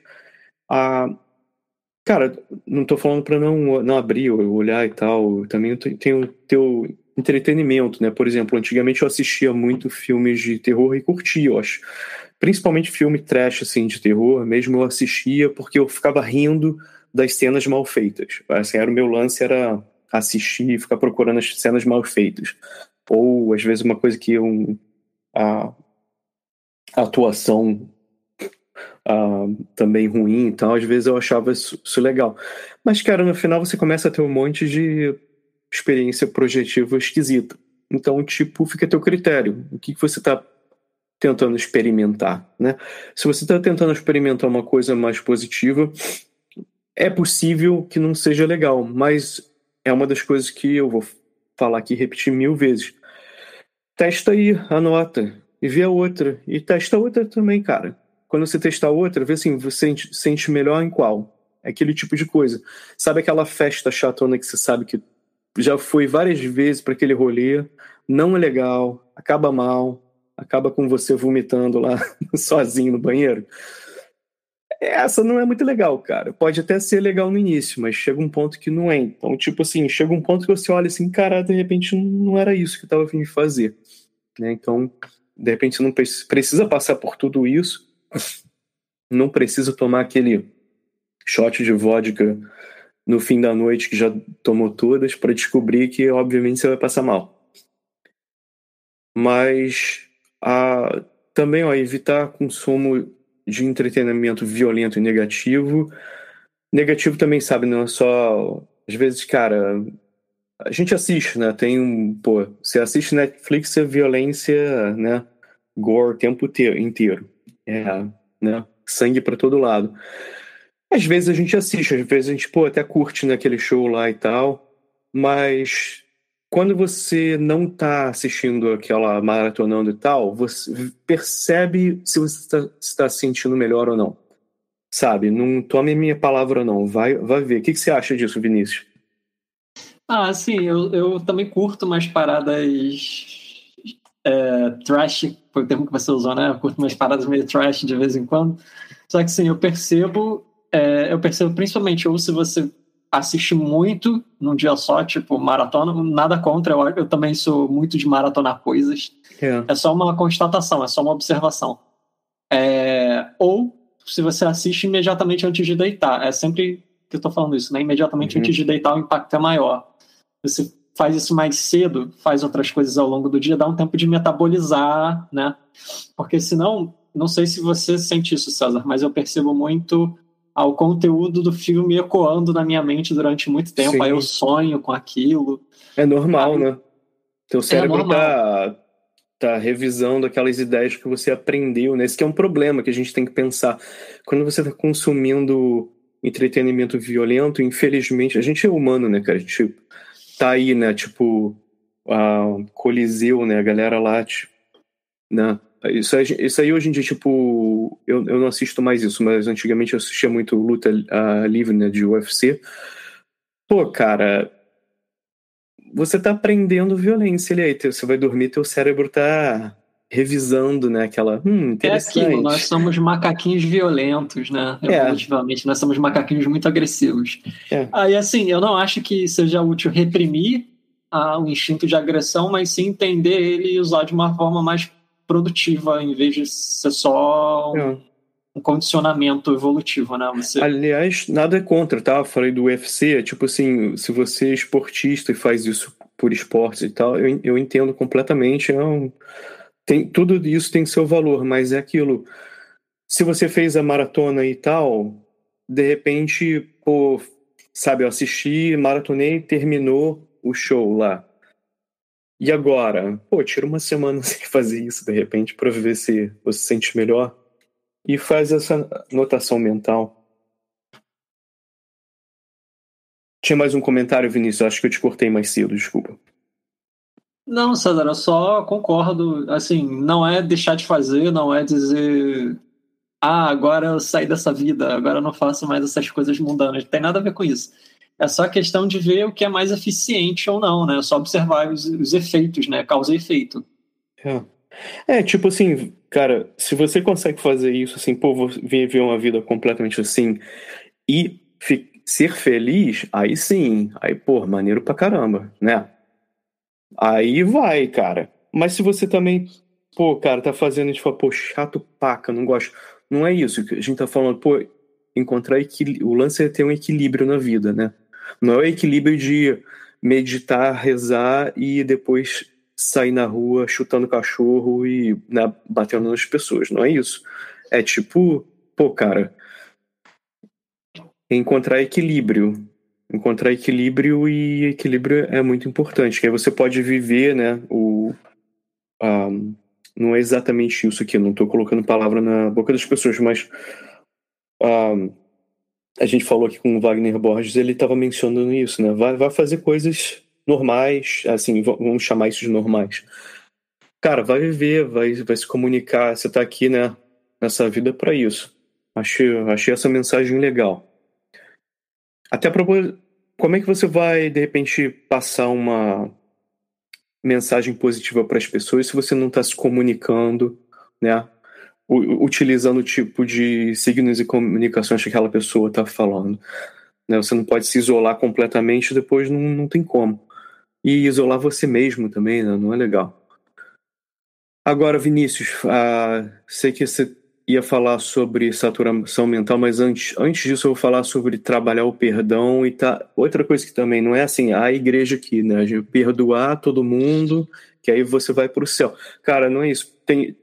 A: Ah, cara, não tô falando para não, não abrir, olhar e tal. Também tem o teu entretenimento, né? Por exemplo, antigamente eu assistia muito filmes de terror e curtia, eu acho. Principalmente filme trash, assim, de terror, mesmo eu assistia porque eu ficava rindo das cenas mal feitas. Assim, era o meu lance, era assistir e ficar procurando as cenas mal feitas. Ou, às vezes, uma coisa que um, a, a atuação também ruim e tal, às vezes eu achava isso, isso, legal. Mas, cara, no final você começa a ter um monte de experiência projetiva esquisita. Então, tipo, fica a teu critério. O que, que você está tentando experimentar, né? Se você está tentando experimentar uma coisa mais positiva, é possível que não seja legal, mas é uma das coisas que eu vou falar aqui repetir mil vezes. Testa aí a nota e vê a outra e testa a outra também, cara. Quando você testar outra, vê assim, você sente, sente melhor em qual. É aquele tipo de coisa. Sabe aquela festa chatona que você sabe que já foi várias vezes para aquele rolê, não é legal, acaba mal, acaba com você vomitando lá sozinho no banheiro. Essa não é muito legal, cara. Pode até ser legal no início, mas chega um ponto que não é. Então, tipo assim, chega um ponto que você olha assim, cara, de repente não era isso que eu tava de fazer. Né? Então, de repente você não precisa passar por tudo isso, não precisa tomar aquele shot de vodka no fim da noite que já tomou todas para descobrir que obviamente você vai passar mal. Mas a, também ó, evitar consumo de entretenimento violento e negativo. Negativo também, sabe, não é só. Às vezes, cara, a gente assiste, né? Tem um. Pô, você assiste Netflix, é violência, né? Gore o tempo inteiro. É, né? Sangue para todo lado. Às vezes a gente assiste, às vezes a gente, pô, até curte naquele show lá e tal, mas quando você não está assistindo aquela maratonando e tal, você percebe se você está tá se sentindo melhor ou não. Sabe? Não tome minha palavra não. Vai, vai ver. O que, que você acha disso, Vinícius?
B: Ah, sim. Eu, eu também curto umas paradas é, trash, foi o termo que você usou, né? Eu curto umas paradas meio trash de vez em quando. Só que sim, eu percebo, é, eu percebo principalmente ou se você assiste muito num dia só, tipo, maratona, nada contra, eu, eu também sou muito de maratonar coisas. É. é só uma constatação, é só uma observação. É, ou se você assiste imediatamente antes de deitar, é sempre que eu tô falando isso, né? Imediatamente uhum. antes de deitar o impacto é maior. Você faz isso mais cedo, faz outras coisas ao longo do dia, dá um tempo de metabolizar, né? Porque senão, não sei se você sente isso, César, mas eu percebo muito ao conteúdo do filme ecoando na minha mente durante muito tempo. Sim. Aí eu sonho com aquilo.
A: É normal, né? Teu é cérebro é tá, tá revisando aquelas ideias que você aprendeu, né? Esse que é um problema que a gente tem que pensar. Quando você está consumindo entretenimento violento, infelizmente, a gente é humano, né, cara? A gente tá aí, né? Tipo, a Coliseu, né? A galera lá, tipo, né? Isso aí, isso aí hoje em dia, tipo, eu, eu não assisto mais isso, mas antigamente eu assistia muito luta uh, livre, né, de UFC. Pô, cara, você tá aprendendo violência ali aí, você vai dormir, teu cérebro tá revisando, né, aquela, hum, interessante. É aquilo,
B: nós somos macaquinhos violentos, né, evolutivamente, é. nós somos macaquinhos muito agressivos. É. Aí, assim, eu não acho que seja útil reprimir ah, o instinto de agressão, mas sim entender ele e usar de uma forma mais produtiva em vez de ser só um, é. um condicionamento evolutivo, né? Você...
A: Aliás, nada é contra, tá? Eu falei do UFC, tipo assim, se você é esportista e faz isso por esportes e tal, eu, eu entendo completamente. É um, tem, tudo isso tem seu valor, mas é aquilo. Se você fez a maratona e tal, de repente, pô, sabe, eu assisti, maratonei, terminou o show lá. E agora? Pô, tira uma semana sem fazer isso de repente para ver se você se sente melhor e faz essa notação mental. Tinha mais um comentário, Vinícius? Acho que eu te cortei mais cedo, desculpa.
B: Não, César, eu só concordo. Assim, não é deixar de fazer, não é dizer. Ah, agora eu saí dessa vida, agora eu não faço mais essas coisas mundanas. Não tem nada a ver com isso é só questão de ver o que é mais eficiente ou não, né? É só observar os, os efeitos, né? Causa e efeito.
A: É. é, tipo assim, cara, se você consegue fazer isso, assim, pô, viver uma vida completamente assim e ser feliz, aí sim, aí, pô, maneiro pra caramba, né? Aí vai, cara. Mas se você também, pô, cara, tá fazendo, fala, pô, chato paca, não gosto. Não é isso a gente tá falando, pô, encontrar equilíbrio. O lance é ter um equilíbrio na vida, né? Não é o equilíbrio de meditar, rezar e depois sair na rua chutando cachorro e né, batendo nas pessoas. Não é isso. É tipo, pô, cara, encontrar equilíbrio. Encontrar equilíbrio e equilíbrio é muito importante. Que aí você pode viver, né? O, um, não é exatamente isso aqui, não estou colocando palavra na boca das pessoas, mas um, a gente falou aqui com o Wagner Borges, ele estava mencionando isso, né? Vai, vai fazer coisas normais, assim, vamos chamar isso de normais. Cara, vai viver, vai, vai se comunicar, você está aqui, né, nessa vida para isso. Achei, achei essa mensagem legal. Até para como é que você vai, de repente, passar uma mensagem positiva para as pessoas se você não está se comunicando, né? Utilizando o tipo de signos e comunicações que aquela pessoa está falando. Né? Você não pode se isolar completamente, depois não, não tem como. E isolar você mesmo também, né? não é legal. Agora, Vinícius, sei que você ia falar sobre saturação mental, mas antes, antes disso eu vou falar sobre trabalhar o perdão e tá. Outra coisa que também não é assim, a igreja aqui, né? Perdoar todo mundo, que aí você vai para o céu. Cara, não é isso. Tem,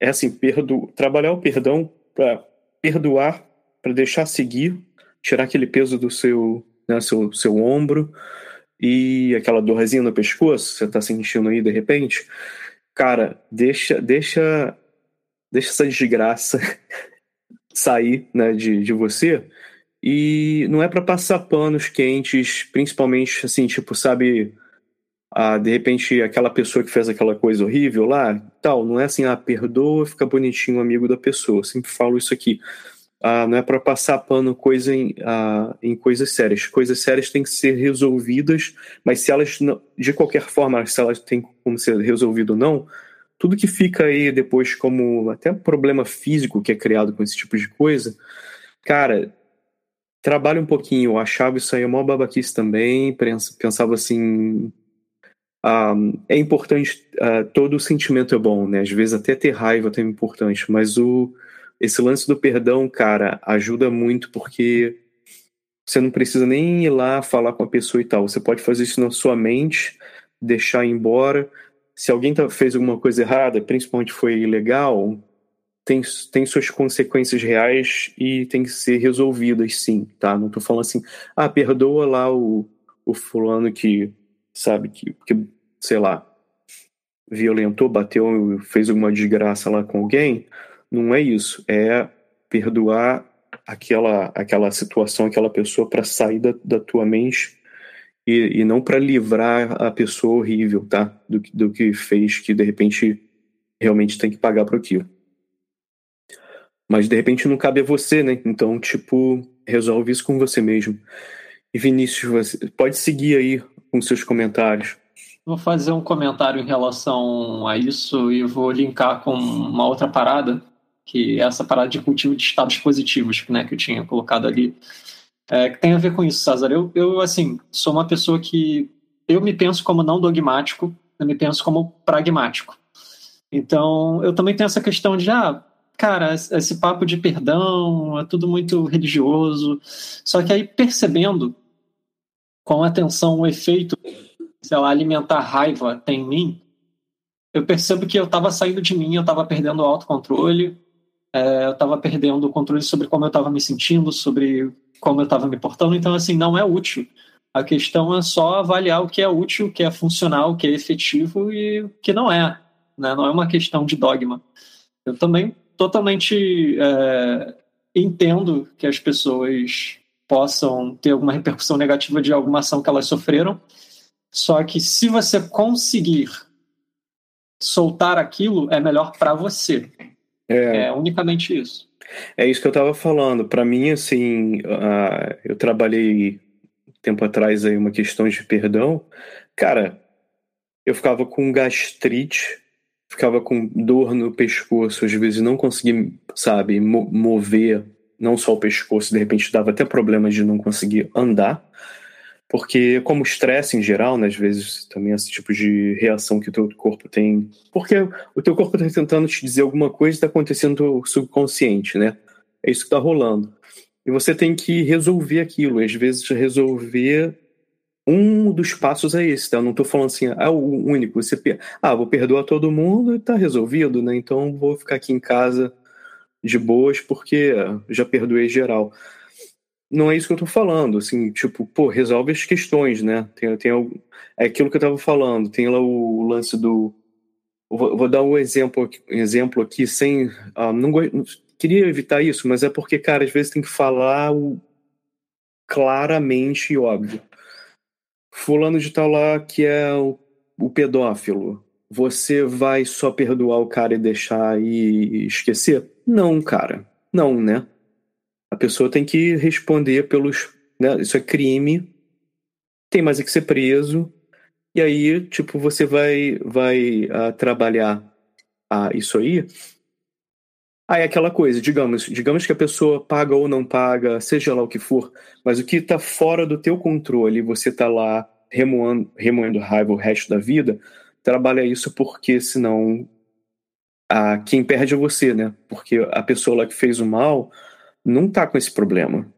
A: é assim, perdo, trabalhar o perdão para perdoar, para deixar seguir, tirar aquele peso do seu, né, seu, seu ombro e aquela dorzinha no pescoço, você tá sentindo aí de repente, cara, deixa, deixa, deixa essa desgraça sair, né, de, de você. E não é para passar panos quentes, principalmente assim, tipo, sabe, ah, de repente aquela pessoa que fez aquela coisa horrível lá, tal, não é assim, ah, perdoa, fica bonitinho amigo da pessoa. Eu sempre falo isso aqui. Ah, não é para passar pano coisa em, ah, em coisas sérias. Coisas sérias têm que ser resolvidas, mas se elas, não, de qualquer forma, se elas têm como ser resolvido ou não, tudo que fica aí depois como até problema físico que é criado com esse tipo de coisa, cara, trabalhe um pouquinho. Eu achava isso aí uma babaquice também, pensava assim, um, é importante, uh, todo sentimento é bom, né? Às vezes até ter raiva é importante, mas o, esse lance do perdão, cara, ajuda muito porque você não precisa nem ir lá falar com a pessoa e tal. Você pode fazer isso na sua mente, deixar embora. Se alguém tá, fez alguma coisa errada, principalmente foi ilegal, tem, tem suas consequências reais e tem que ser resolvidas, sim, tá? Não tô falando assim, ah, perdoa lá o, o fulano que, sabe, que, que, sei lá, violentou, bateu, fez alguma desgraça lá com alguém. Não é isso. É perdoar aquela, aquela situação, aquela pessoa para sair da, da tua mente e, e não para livrar a pessoa horrível, tá? Do, do que fez, que de repente realmente tem que pagar por aquilo. Mas de repente não cabe a você, né? Então, tipo, resolve isso com você mesmo. E Vinícius, você pode seguir aí com seus comentários.
B: Vou fazer um comentário em relação a isso e vou linkar com uma outra parada, que é essa parada de cultivo de estados positivos, né, que eu tinha colocado ali. É, que tem a ver com isso, César. Eu, eu, assim, sou uma pessoa que eu me penso como não dogmático, eu me penso como pragmático. Então, eu também tenho essa questão de, ah, cara, esse papo de perdão é tudo muito religioso. Só que aí, percebendo com atenção o efeito, sei lá, alimentar raiva tem em mim, eu percebo que eu estava saindo de mim, eu estava perdendo o autocontrole, é, eu estava perdendo o controle sobre como eu estava me sentindo, sobre como eu estava me portando. Então, assim, não é útil. A questão é só avaliar o que é útil, o que é funcional, o que é efetivo e o que não é. Né? Não é uma questão de dogma. Eu também totalmente é, entendo que as pessoas possam ter alguma repercussão negativa de alguma ação que elas sofreram. Só que se você conseguir soltar aquilo, é melhor para você. É. é unicamente isso.
A: É isso que eu estava falando. Para mim, assim, uh, eu trabalhei tempo atrás aí uma questão de perdão. Cara, eu ficava com gastrite ficava com dor no pescoço, às vezes não conseguia, sabe, mover não só o pescoço, de repente dava até problemas de não conseguir andar, porque como estresse em geral, né, às vezes também esse tipo de reação que o teu corpo tem, porque o teu corpo está tentando te dizer alguma coisa está acontecendo subconsciente, né? É isso que está rolando. E você tem que resolver aquilo, às vezes resolver um dos passos é esse, tá? Eu não estou falando assim, ah, o único. Você, ah, vou perdoar todo mundo e tá resolvido, né? Então vou ficar aqui em casa de boas porque já perdoei geral. Não é isso que eu estou falando, assim, tipo, pô, resolve as questões, né? Tem, tem é aquilo que eu estava falando, tem lá o lance do. Vou, vou dar um exemplo, exemplo aqui sem. Ah, não, queria evitar isso, mas é porque, cara, às vezes tem que falar o, claramente e óbvio fulano de tal lá que é o, o pedófilo, você vai só perdoar o cara e deixar e esquecer? Não, cara. Não, né? A pessoa tem que responder pelos. Né? Isso é crime, tem mais é que ser preso. E aí, tipo, você vai, vai uh, trabalhar uh, isso aí Aí aquela coisa, digamos, digamos que a pessoa paga ou não paga, seja lá o que for, mas o que está fora do teu controle, você está lá remoendo, remoendo raiva o resto da vida, trabalha isso porque senão a, quem perde é você, né? Porque a pessoa lá que fez o mal não tá com esse problema,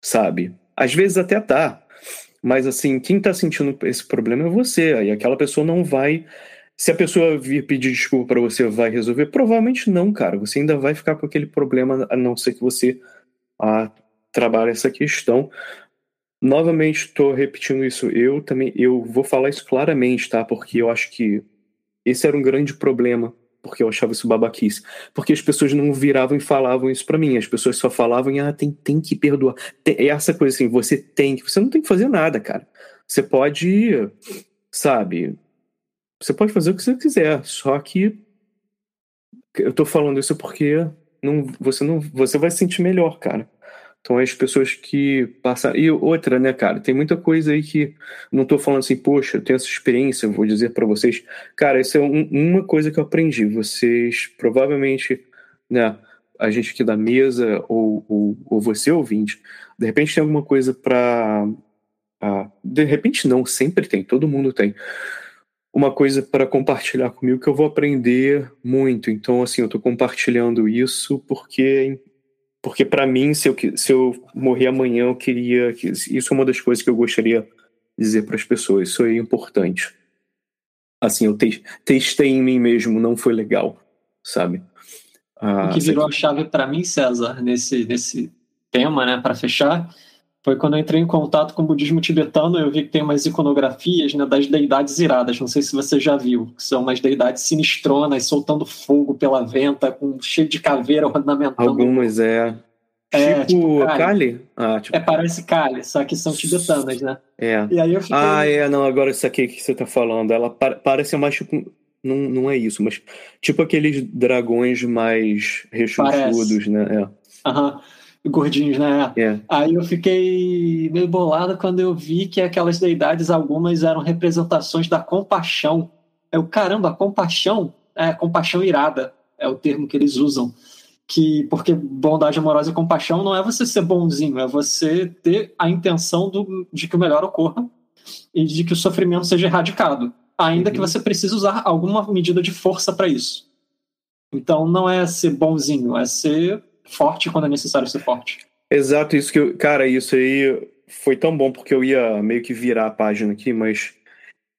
A: sabe? Às vezes até tá, mas assim, quem tá sentindo esse problema é você, aí aquela pessoa não vai se a pessoa vir pedir desculpa para você, vai resolver? Provavelmente não, cara. Você ainda vai ficar com aquele problema, a não ser que você ah, trabalhe essa questão. Novamente, estou repetindo isso. Eu também, eu vou falar isso claramente, tá? Porque eu acho que esse era um grande problema, porque eu achava isso babaquice. Porque as pessoas não viravam e falavam isso para mim. As pessoas só falavam, ah, tem, tem que perdoar. Tem, é essa coisa assim, você tem que. Você não tem que fazer nada, cara. Você pode, sabe, você pode fazer o que você quiser, só que eu tô falando isso porque não, você não você vai se sentir melhor, cara. Então as pessoas que passam. E outra, né, cara, tem muita coisa aí que não tô falando assim, poxa, eu tenho essa experiência, vou dizer para vocês. Cara, isso é um, uma coisa que eu aprendi. Vocês provavelmente, né, a gente aqui da mesa, ou, ou, ou você ouvinte, de repente tem alguma coisa para. Ah, de repente não, sempre tem, todo mundo tem uma coisa para compartilhar comigo que eu vou aprender muito. Então, assim, eu estou compartilhando isso porque porque para mim, se eu, se eu morrer amanhã, eu queria. Isso é uma das coisas que eu gostaria de dizer para as pessoas. Isso é importante. Assim, eu te, testei em mim mesmo, não foi legal, sabe?
B: Ah, o que virou a chave para mim, César, nesse, nesse tema, né, para fechar, foi quando eu entrei em contato com o budismo tibetano, eu vi que tem umas iconografias né, das deidades iradas, não sei se você já viu, que são umas deidades sinistronas, soltando fogo pela venta, com cheio de caveira ornamentando.
A: Algumas, é.
B: É,
A: tipo, tipo Kali? Ah, tipo...
B: É, parece Kali, só que são tibetanas, né?
A: É.
B: E aí eu fiquei...
A: Ah, é, não, agora isso aqui que você tá falando, ela parece mais tipo... Não, não é isso, mas tipo aqueles dragões mais rechonchudos, né?
B: É. Aham. Uhum gordinhos, né? É. Aí eu fiquei meio bolado quando eu vi que aquelas deidades, algumas eram representações da compaixão. Eu, caramba, compaixão? É, compaixão irada é o termo que eles usam. Que, porque bondade amorosa e compaixão não é você ser bonzinho, é você ter a intenção do, de que o melhor ocorra e de que o sofrimento seja erradicado, ainda uhum. que você precise usar alguma medida de força para isso. Então não é ser bonzinho, é ser forte quando é necessário ser forte.
A: Exato, isso que eu, cara, isso aí foi tão bom porque eu ia meio que virar a página aqui, mas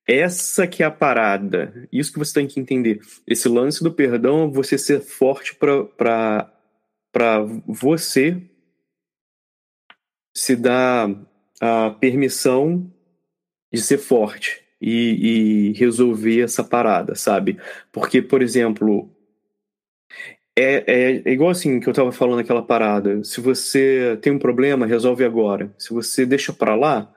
A: essa que é a parada. Isso que você tem que entender. Esse lance do perdão, você ser forte para para você se dar a permissão de ser forte e, e resolver essa parada, sabe? Porque, por exemplo, é, é, igual assim que eu tava falando aquela parada. Se você tem um problema, resolve agora. Se você deixa para lá,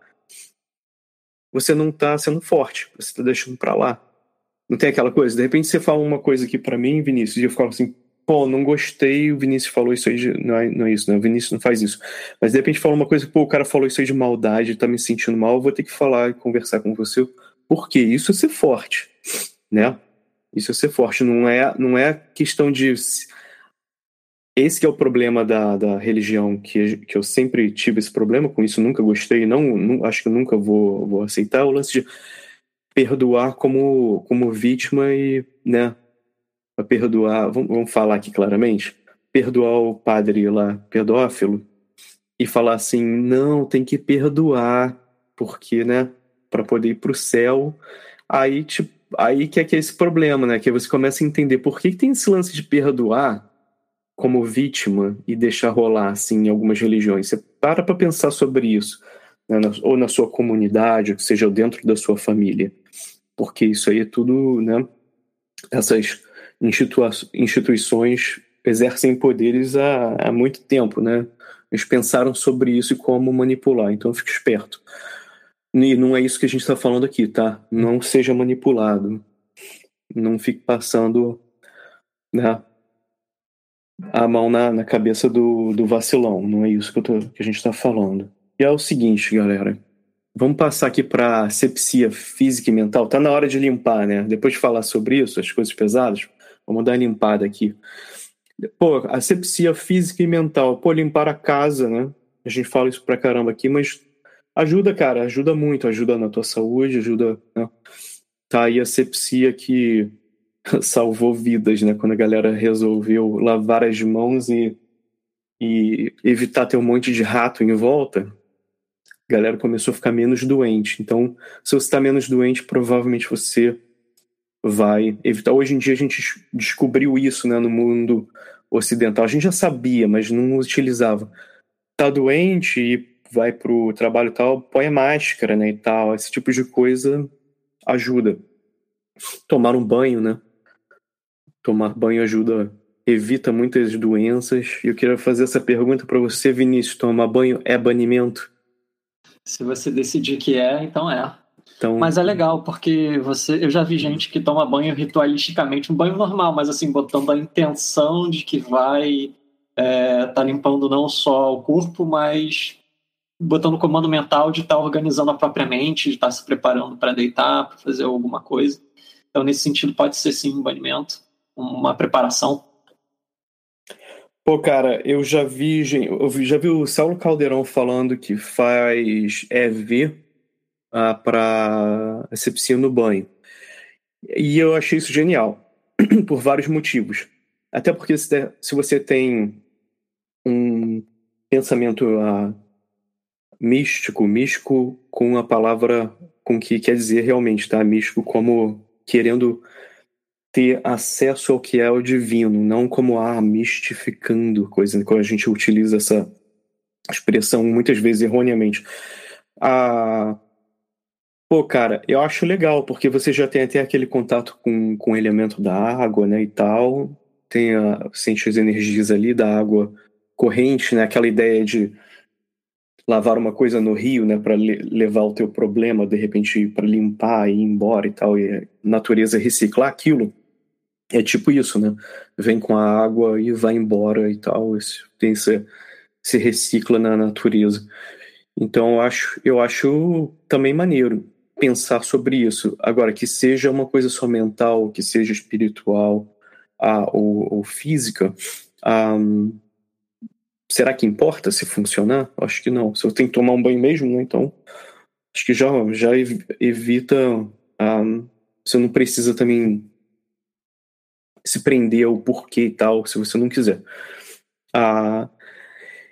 A: você não tá sendo forte. Você tá deixando para lá. Não tem aquela coisa? De repente você fala uma coisa aqui para mim, Vinícius, e eu falo assim, pô, não gostei, o Vinícius falou isso aí, de... não, é, não é isso, né? O Vinícius não faz isso. Mas de repente fala uma coisa, pô, o cara falou isso aí de maldade, tá me sentindo mal, eu vou ter que falar e conversar com você. Por quê? Isso é ser forte, né? Isso é ser forte, não é, não é questão de. Esse é o problema da, da religião, que, que eu sempre tive esse problema com isso, nunca gostei, não, não acho que nunca vou, vou aceitar, o lance de perdoar como, como vítima e, né, perdoar, vamos, vamos falar aqui claramente, perdoar o padre lá, pedófilo, e falar assim, não, tem que perdoar, porque, né, para poder ir pro céu, aí, tipo, aí que é que é esse problema, né? Que você começa a entender por que, que tem esse lance de perdoar como vítima e deixar rolar assim em algumas religiões. Você para para pensar sobre isso, né? ou na sua comunidade, ou seja, dentro da sua família, porque isso aí é tudo, né? Essas instituições exercem poderes há, há muito tempo, né? Eles pensaram sobre isso e como manipular, então fique esperto. E não é isso que a gente está falando aqui, tá? Não seja manipulado. Não fique passando né, a mão na, na cabeça do, do vacilão. Não é isso que, tô, que a gente está falando. E é o seguinte, galera. Vamos passar aqui para asepsia física e mental. Tá na hora de limpar, né? Depois de falar sobre isso, as coisas pesadas, vamos dar uma limpada aqui. Pô, asepsia física e mental. Pô, limpar a casa, né? A gente fala isso pra caramba aqui, mas ajuda, cara, ajuda muito, ajuda na tua saúde, ajuda. Né? Tá aí a sepsia que salvou vidas, né? Quando a galera resolveu lavar as mãos e, e evitar ter um monte de rato em volta, a galera começou a ficar menos doente. Então, se você está menos doente, provavelmente você vai evitar. Hoje em dia a gente descobriu isso né, no mundo ocidental. A gente já sabia, mas não utilizava. Tá doente e vai pro trabalho e tal, põe a máscara, né, e tal. Esse tipo de coisa ajuda. Tomar um banho, né? Tomar banho ajuda, evita muitas doenças. E eu queria fazer essa pergunta para você, Vinícius: tomar banho é banimento?
B: Se você decidir que é, então é. Então... Mas é legal, porque você, eu já vi gente que toma banho ritualisticamente, um banho normal, mas assim, botando a intenção de que vai é, tá limpando não só o corpo, mas botando o comando mental de estar tá organizando a própria mente, de estar tá se preparando para deitar, para fazer alguma coisa. Então, nesse sentido, pode ser sim um banimento, uma preparação.
A: Pô, cara, eu já vi, eu já vi o Saulo Caldeirão falando que faz EV ah, para asepsia no banho. E eu achei isso genial, por vários motivos. Até porque se, você tem um pensamento ah, místico, místico com a palavra com que quer dizer realmente, tá? Místico como querendo ter acesso ao que é o divino, não como ah, mistificando coisa, quando a gente utiliza essa expressão muitas vezes erroneamente. Ah, pô, cara, eu acho legal, porque você já tem até aquele contato com, com o elemento da água, né, e tal, tem a, sente as energias ali da água corrente, né, aquela ideia de lavar uma coisa no rio, né, para le levar o teu problema, de repente para limpar e ir embora e tal, e a natureza reciclar aquilo. É tipo isso, né? Vem com a água e vai embora e tal, tem esse, se recicla na natureza. Então eu acho, eu acho também maneiro pensar sobre isso. Agora que seja uma coisa só mental, que seja espiritual, ah, ou, ou física, um, será que importa se funcionar? Acho que não. Se eu tenho que tomar um banho mesmo, né? Então, acho que já, já evita. Um, você não precisa também se prender ao porquê e tal, se você não quiser.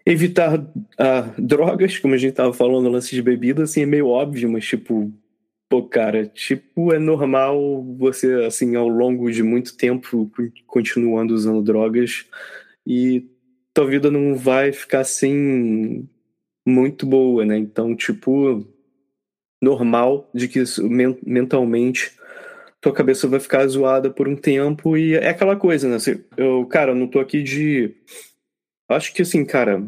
A: Evitar drogas, como a gente estava falando, lance de bebida, assim, é meio óbvio, mas tipo, pô, cara, tipo, é normal você, assim, ao longo de muito tempo, continuando usando drogas e tua vida não vai ficar assim muito boa, né? Então, tipo, normal de que mentalmente tua cabeça vai ficar zoada por um tempo e é aquela coisa, né? Eu, cara, eu não tô aqui de. Acho que assim, cara.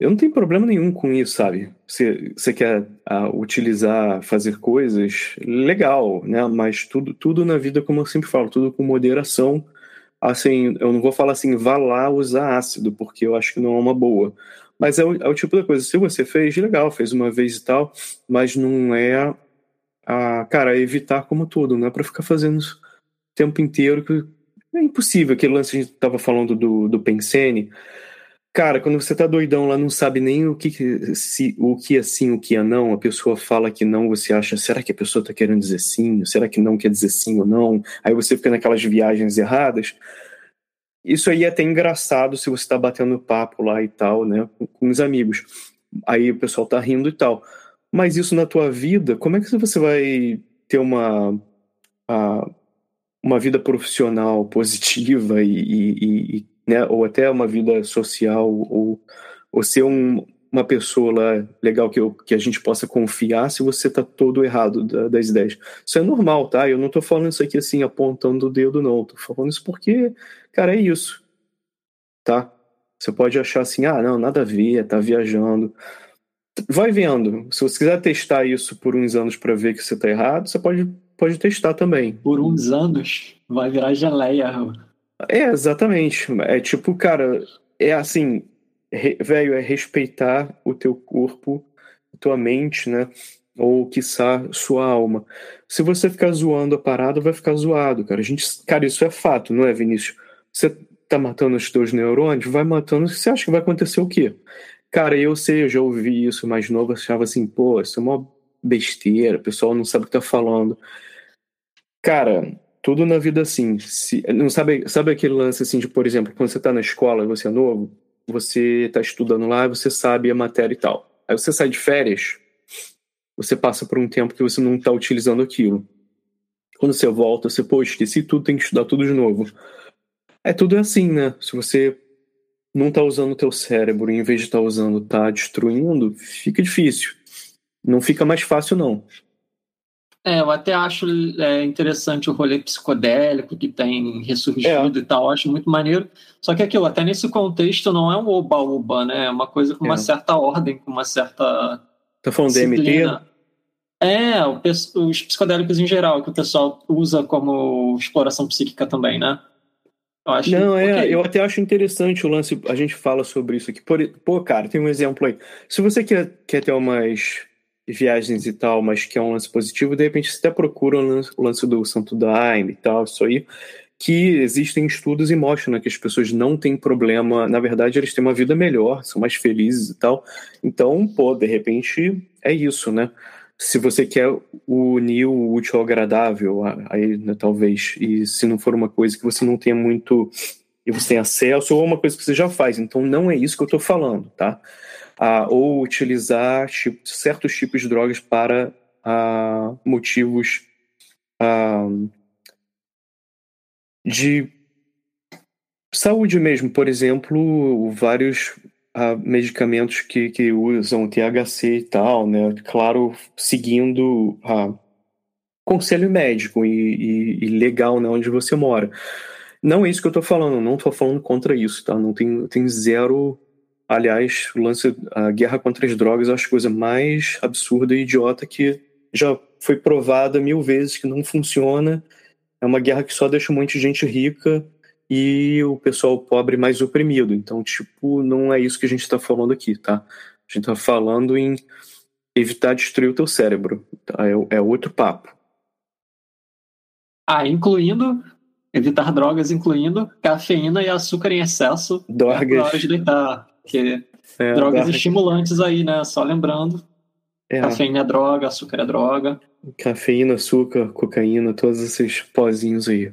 A: Eu não tenho problema nenhum com isso, sabe? Você, você quer uh, utilizar, fazer coisas, legal, né? Mas tudo, tudo na vida, como eu sempre falo, tudo com moderação assim, eu não vou falar assim, vá lá usar ácido, porque eu acho que não é uma boa. Mas é o, é o tipo da coisa, se você fez, legal, fez uma vez e tal, mas não é a, cara, evitar como tudo, não é pra ficar fazendo o tempo inteiro, que é impossível. Aquele lance que a gente tava falando do, do Pensene, Cara, quando você tá doidão lá, não sabe nem o que, se, o que é sim, o que é não, a pessoa fala que não, você acha, será que a pessoa tá querendo dizer sim? Será que não quer dizer sim ou não? Aí você fica naquelas viagens erradas. Isso aí é até engraçado se você tá batendo papo lá e tal, né, com, com os amigos. Aí o pessoal tá rindo e tal. Mas isso na tua vida, como é que você vai ter uma, a, uma vida profissional positiva e, e, e né, ou até uma vida social, ou, ou ser um, uma pessoa lá legal que, eu, que a gente possa confiar se você tá todo errado da, das ideias. Isso é normal, tá? Eu não tô falando isso aqui assim, apontando o dedo, não. Tô falando isso porque, cara, é isso. Tá? Você pode achar assim, ah, não, nada a ver, tá viajando. Vai vendo. Se você quiser testar isso por uns anos para ver que você tá errado, você pode, pode testar também.
B: Por uns anos? Vai virar geleia,
A: é, exatamente. É tipo, cara, é assim, velho, é respeitar o teu corpo, tua mente, né? Ou, quiçá, sua alma. Se você ficar zoando a parada, vai ficar zoado, cara. A gente, cara, isso é fato, não é, Vinícius? Você tá matando os teus neurônios, vai matando. Você acha que vai acontecer o quê? Cara, eu sei, eu já ouvi isso mais novo, achava assim, pô, isso é uma besteira, o pessoal não sabe o que tá falando. Cara, tudo na vida assim. Se, não sabe, sabe aquele lance assim de, por exemplo, quando você está na escola, você é novo, você está estudando lá, você sabe a matéria e tal. Aí você sai de férias, você passa por um tempo que você não está utilizando aquilo. Quando você volta, você, pô, esqueci tudo, tem que estudar tudo de novo. É tudo assim, né? Se você não está usando o teu cérebro, em vez de estar tá usando, está destruindo, fica difícil. Não fica mais fácil, não.
B: É, eu até acho é, interessante o rolê psicodélico que tem ressurgido é. e tal, acho muito maneiro. Só que aquilo, até nesse contexto, não é um oba-oba, né? É uma coisa com uma é. certa ordem, com uma certa.
A: Tá falando disciplina. DMT?
B: É, os psicodélicos em geral, que o pessoal usa como exploração psíquica também, né?
A: Eu acho não, é, okay. eu até acho interessante o lance, a gente fala sobre isso aqui. Por, pô, cara, tem um exemplo aí. Se você quer, quer ter umas viagens e tal, mas que é um lance positivo, de repente você até procura o lance do Santo Daime e tal, isso aí, que existem estudos e mostram né, que as pessoas não têm problema, na verdade eles têm uma vida melhor, são mais felizes e tal. Então, pô, de repente é isso, né? Se você quer unir o útil ao agradável, aí né, talvez, e se não for uma coisa que você não tenha muito e você tem acesso, ou uma coisa que você já faz. Então não é isso que eu estou falando, tá? Ah, ou utilizar tipo, certos tipos de drogas para ah, motivos de saúde mesmo, por exemplo, vários medicamentos que, que usam THC e tal, né? Claro, seguindo uh, conselho médico e, e, e, legal né, onde você mora. Não é isso que eu estou falando, não estou falando contra isso, tá? Não tem, tem zero. Aliás, o lance, a guerra contra as drogas é a coisa mais absurda e idiota que já foi provada mil vezes que não funciona. É uma guerra que só deixa um monte de gente rica e o pessoal pobre mais oprimido. Então, tipo, não é isso que a gente está falando aqui, tá? A gente está falando em evitar destruir o teu cérebro. Tá? É, é outro papo.
B: Ah, incluindo evitar drogas, incluindo cafeína e açúcar em excesso.
A: Drogas. É
B: hora de deitar. Que é, drogas estimulantes aí, né? Só lembrando. É. Cafeína é droga, açúcar é droga.
A: Cafeína, açúcar, cocaína, todos esses pozinhos aí.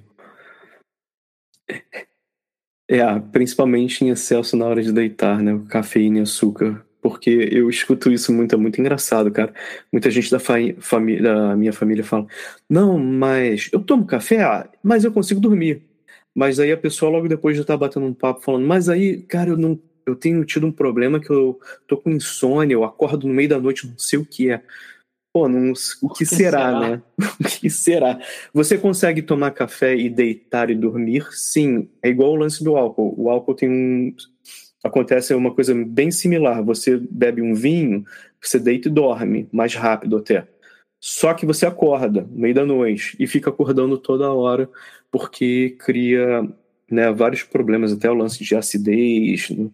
A: É, principalmente em excesso na hora de deitar, né? Cafeína e açúcar. Porque eu escuto isso muito, é muito engraçado, cara. Muita gente da, família, da minha família fala: Não, mas eu tomo café, ah, mas eu consigo dormir. Mas aí a pessoa logo depois já tá batendo um papo falando: Mas aí, cara, eu não. Eu tenho tido um problema que eu tô com insônia, eu acordo no meio da noite, não sei o que é. Pô, não, o que, que será, será, né? o que será? Você consegue tomar café e deitar e dormir? Sim, é igual o lance do álcool. O álcool tem um. Acontece uma coisa bem similar. Você bebe um vinho, você deita e dorme, mais rápido até. Só que você acorda no meio da noite e fica acordando toda hora, porque cria né, vários problemas, até o lance de acidez, um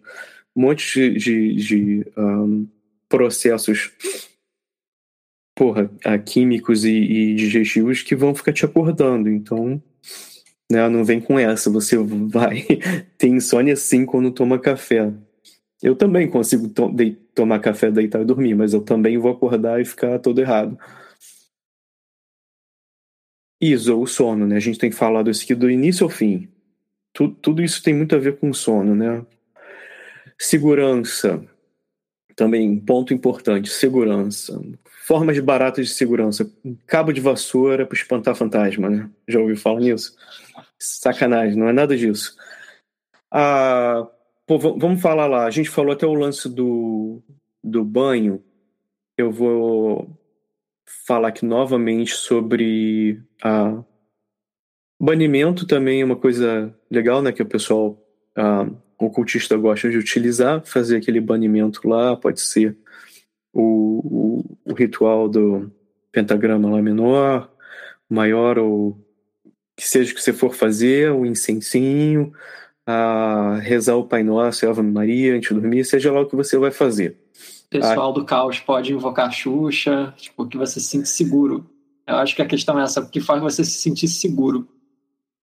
A: monte de, de, de um, processos porra, químicos e, e, digestivos que vão ficar te acordando. Então, né, não vem com essa. Você vai ter insônia sim quando toma café. Eu também consigo to tomar café, deitar e dormir, mas eu também vou acordar e ficar todo errado. Isso, o sono, né? A gente tem falado isso aqui do início ao fim. Tudo, tudo isso tem muito a ver com sono, né? Segurança. Também, ponto importante, segurança formas baratas de segurança. Cabo de vassoura para espantar fantasma, né? Já ouviu falar nisso? Sacanagem, não é nada disso. Ah, pô, vamos falar lá. A gente falou até o lance do, do banho. Eu vou falar aqui novamente sobre a banimento também é uma coisa legal, né? Que o pessoal, ah, o cultista gosta de utilizar, fazer aquele banimento lá, pode ser o, o, o ritual do pentagrama lá menor, maior ou que seja que você for fazer, o incensinho, a rezar o Pai Nosso a Ave Maria antes de dormir, seja lá o que você vai fazer.
B: Pessoal do caos pode invocar a Xuxa, tipo, que você se sente seguro. Eu acho que a questão é essa, o que faz você se sentir seguro.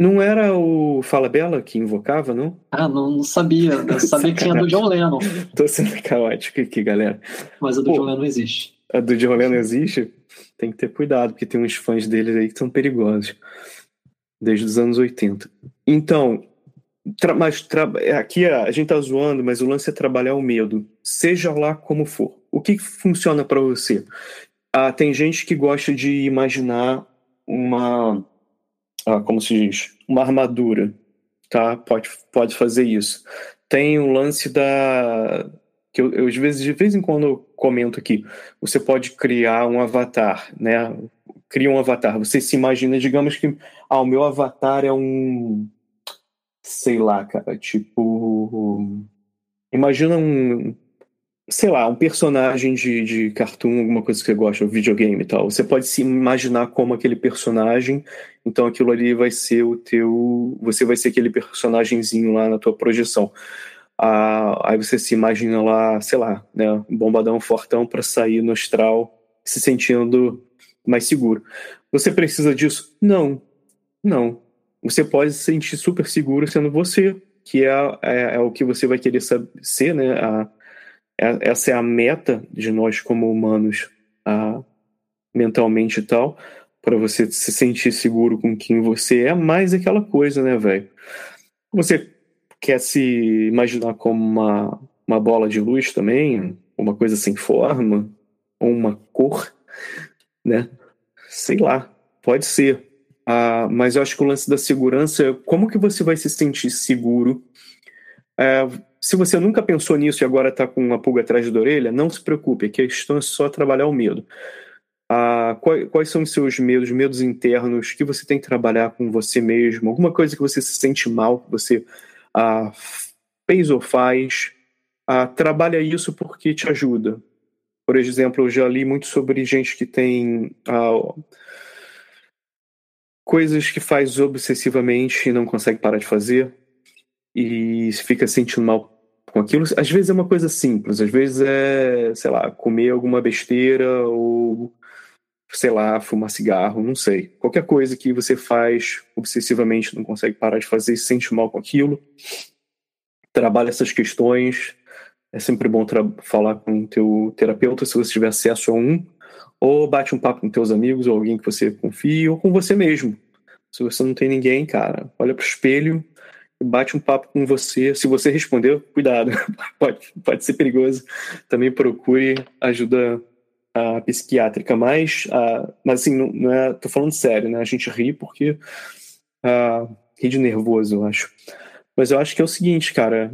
A: Não era o Fala Bela que invocava, não?
B: Ah, não, não sabia. Eu sabia que tinha do John Lennon.
A: Tô sendo caótico aqui, galera.
B: Mas a do Pô, John Lennon existe.
A: A do John Lennon existe? Tem que ter cuidado, porque tem uns fãs dele aí que são perigosos. Desde os anos 80. Então, tra mas tra aqui a gente tá zoando, mas o lance é trabalhar o medo. Seja lá como for. O que funciona para você? Ah, tem gente que gosta de imaginar uma ah, como se diz, uma armadura, tá? Pode, pode fazer isso. Tem um lance da que eu, eu, às vezes de vez em quando eu comento aqui. Você pode criar um avatar, né? Cria um avatar. Você se imagina, digamos que ah, o meu avatar é um sei lá, cara, tipo imagina um sei lá, um personagem de, de cartoon, alguma coisa que você gosta, um videogame e tal. Você pode se imaginar como aquele personagem, então aquilo ali vai ser o teu. Você vai ser aquele personagemzinho lá na tua projeção. Ah, aí você se imagina lá, sei lá, né, bombadão fortão para sair no astral, se sentindo mais seguro. Você precisa disso? Não. Não. Você pode se sentir super seguro sendo você, que é, é, é o que você vai querer ser, né? A, essa é a meta de nós como humanos, mentalmente e tal, para você se sentir seguro com quem você é, mais aquela coisa, né, velho? Você quer se imaginar como uma, uma bola de luz também, uma coisa sem forma, ou uma cor, né? Sei lá, pode ser. Uh, mas eu acho que o lance da segurança, é como que você vai se sentir seguro? Uh, se você nunca pensou nisso e agora está com uma pulga atrás da orelha, não se preocupe, a questão é só trabalhar o medo. Uh, quais, quais, são os seus medos, medos internos que você tem que trabalhar com você mesmo? Alguma coisa que você se sente mal, que você uh, fez ou faz? Uh, trabalha isso porque te ajuda. Por exemplo, eu já li muito sobre gente que tem coisas que faz obsessivamente e não consegue parar de fazer e fica sentindo mal com aquilo. Às vezes é uma coisa simples, às vezes é, sei lá, comer alguma besteira ou, sei lá, fumar cigarro, não sei. Qualquer coisa que você faz obsessivamente, não consegue parar de fazer se sente mal com aquilo. Trabalha essas questões. É sempre bom falar com o teu terapeuta se você tiver acesso a um ou bate um papo com teus amigos ou alguém que você confia, ou com você mesmo. Se você não tem ninguém, cara, olha pro espelho bate um papo com você. Se você responder, cuidado, pode, pode ser perigoso. Também procure ajuda a psiquiátrica, mas, a, mas assim, não, não, é, tô falando sério, né? A gente ri porque a, ri de nervoso, eu acho. Mas eu acho que é o seguinte, cara,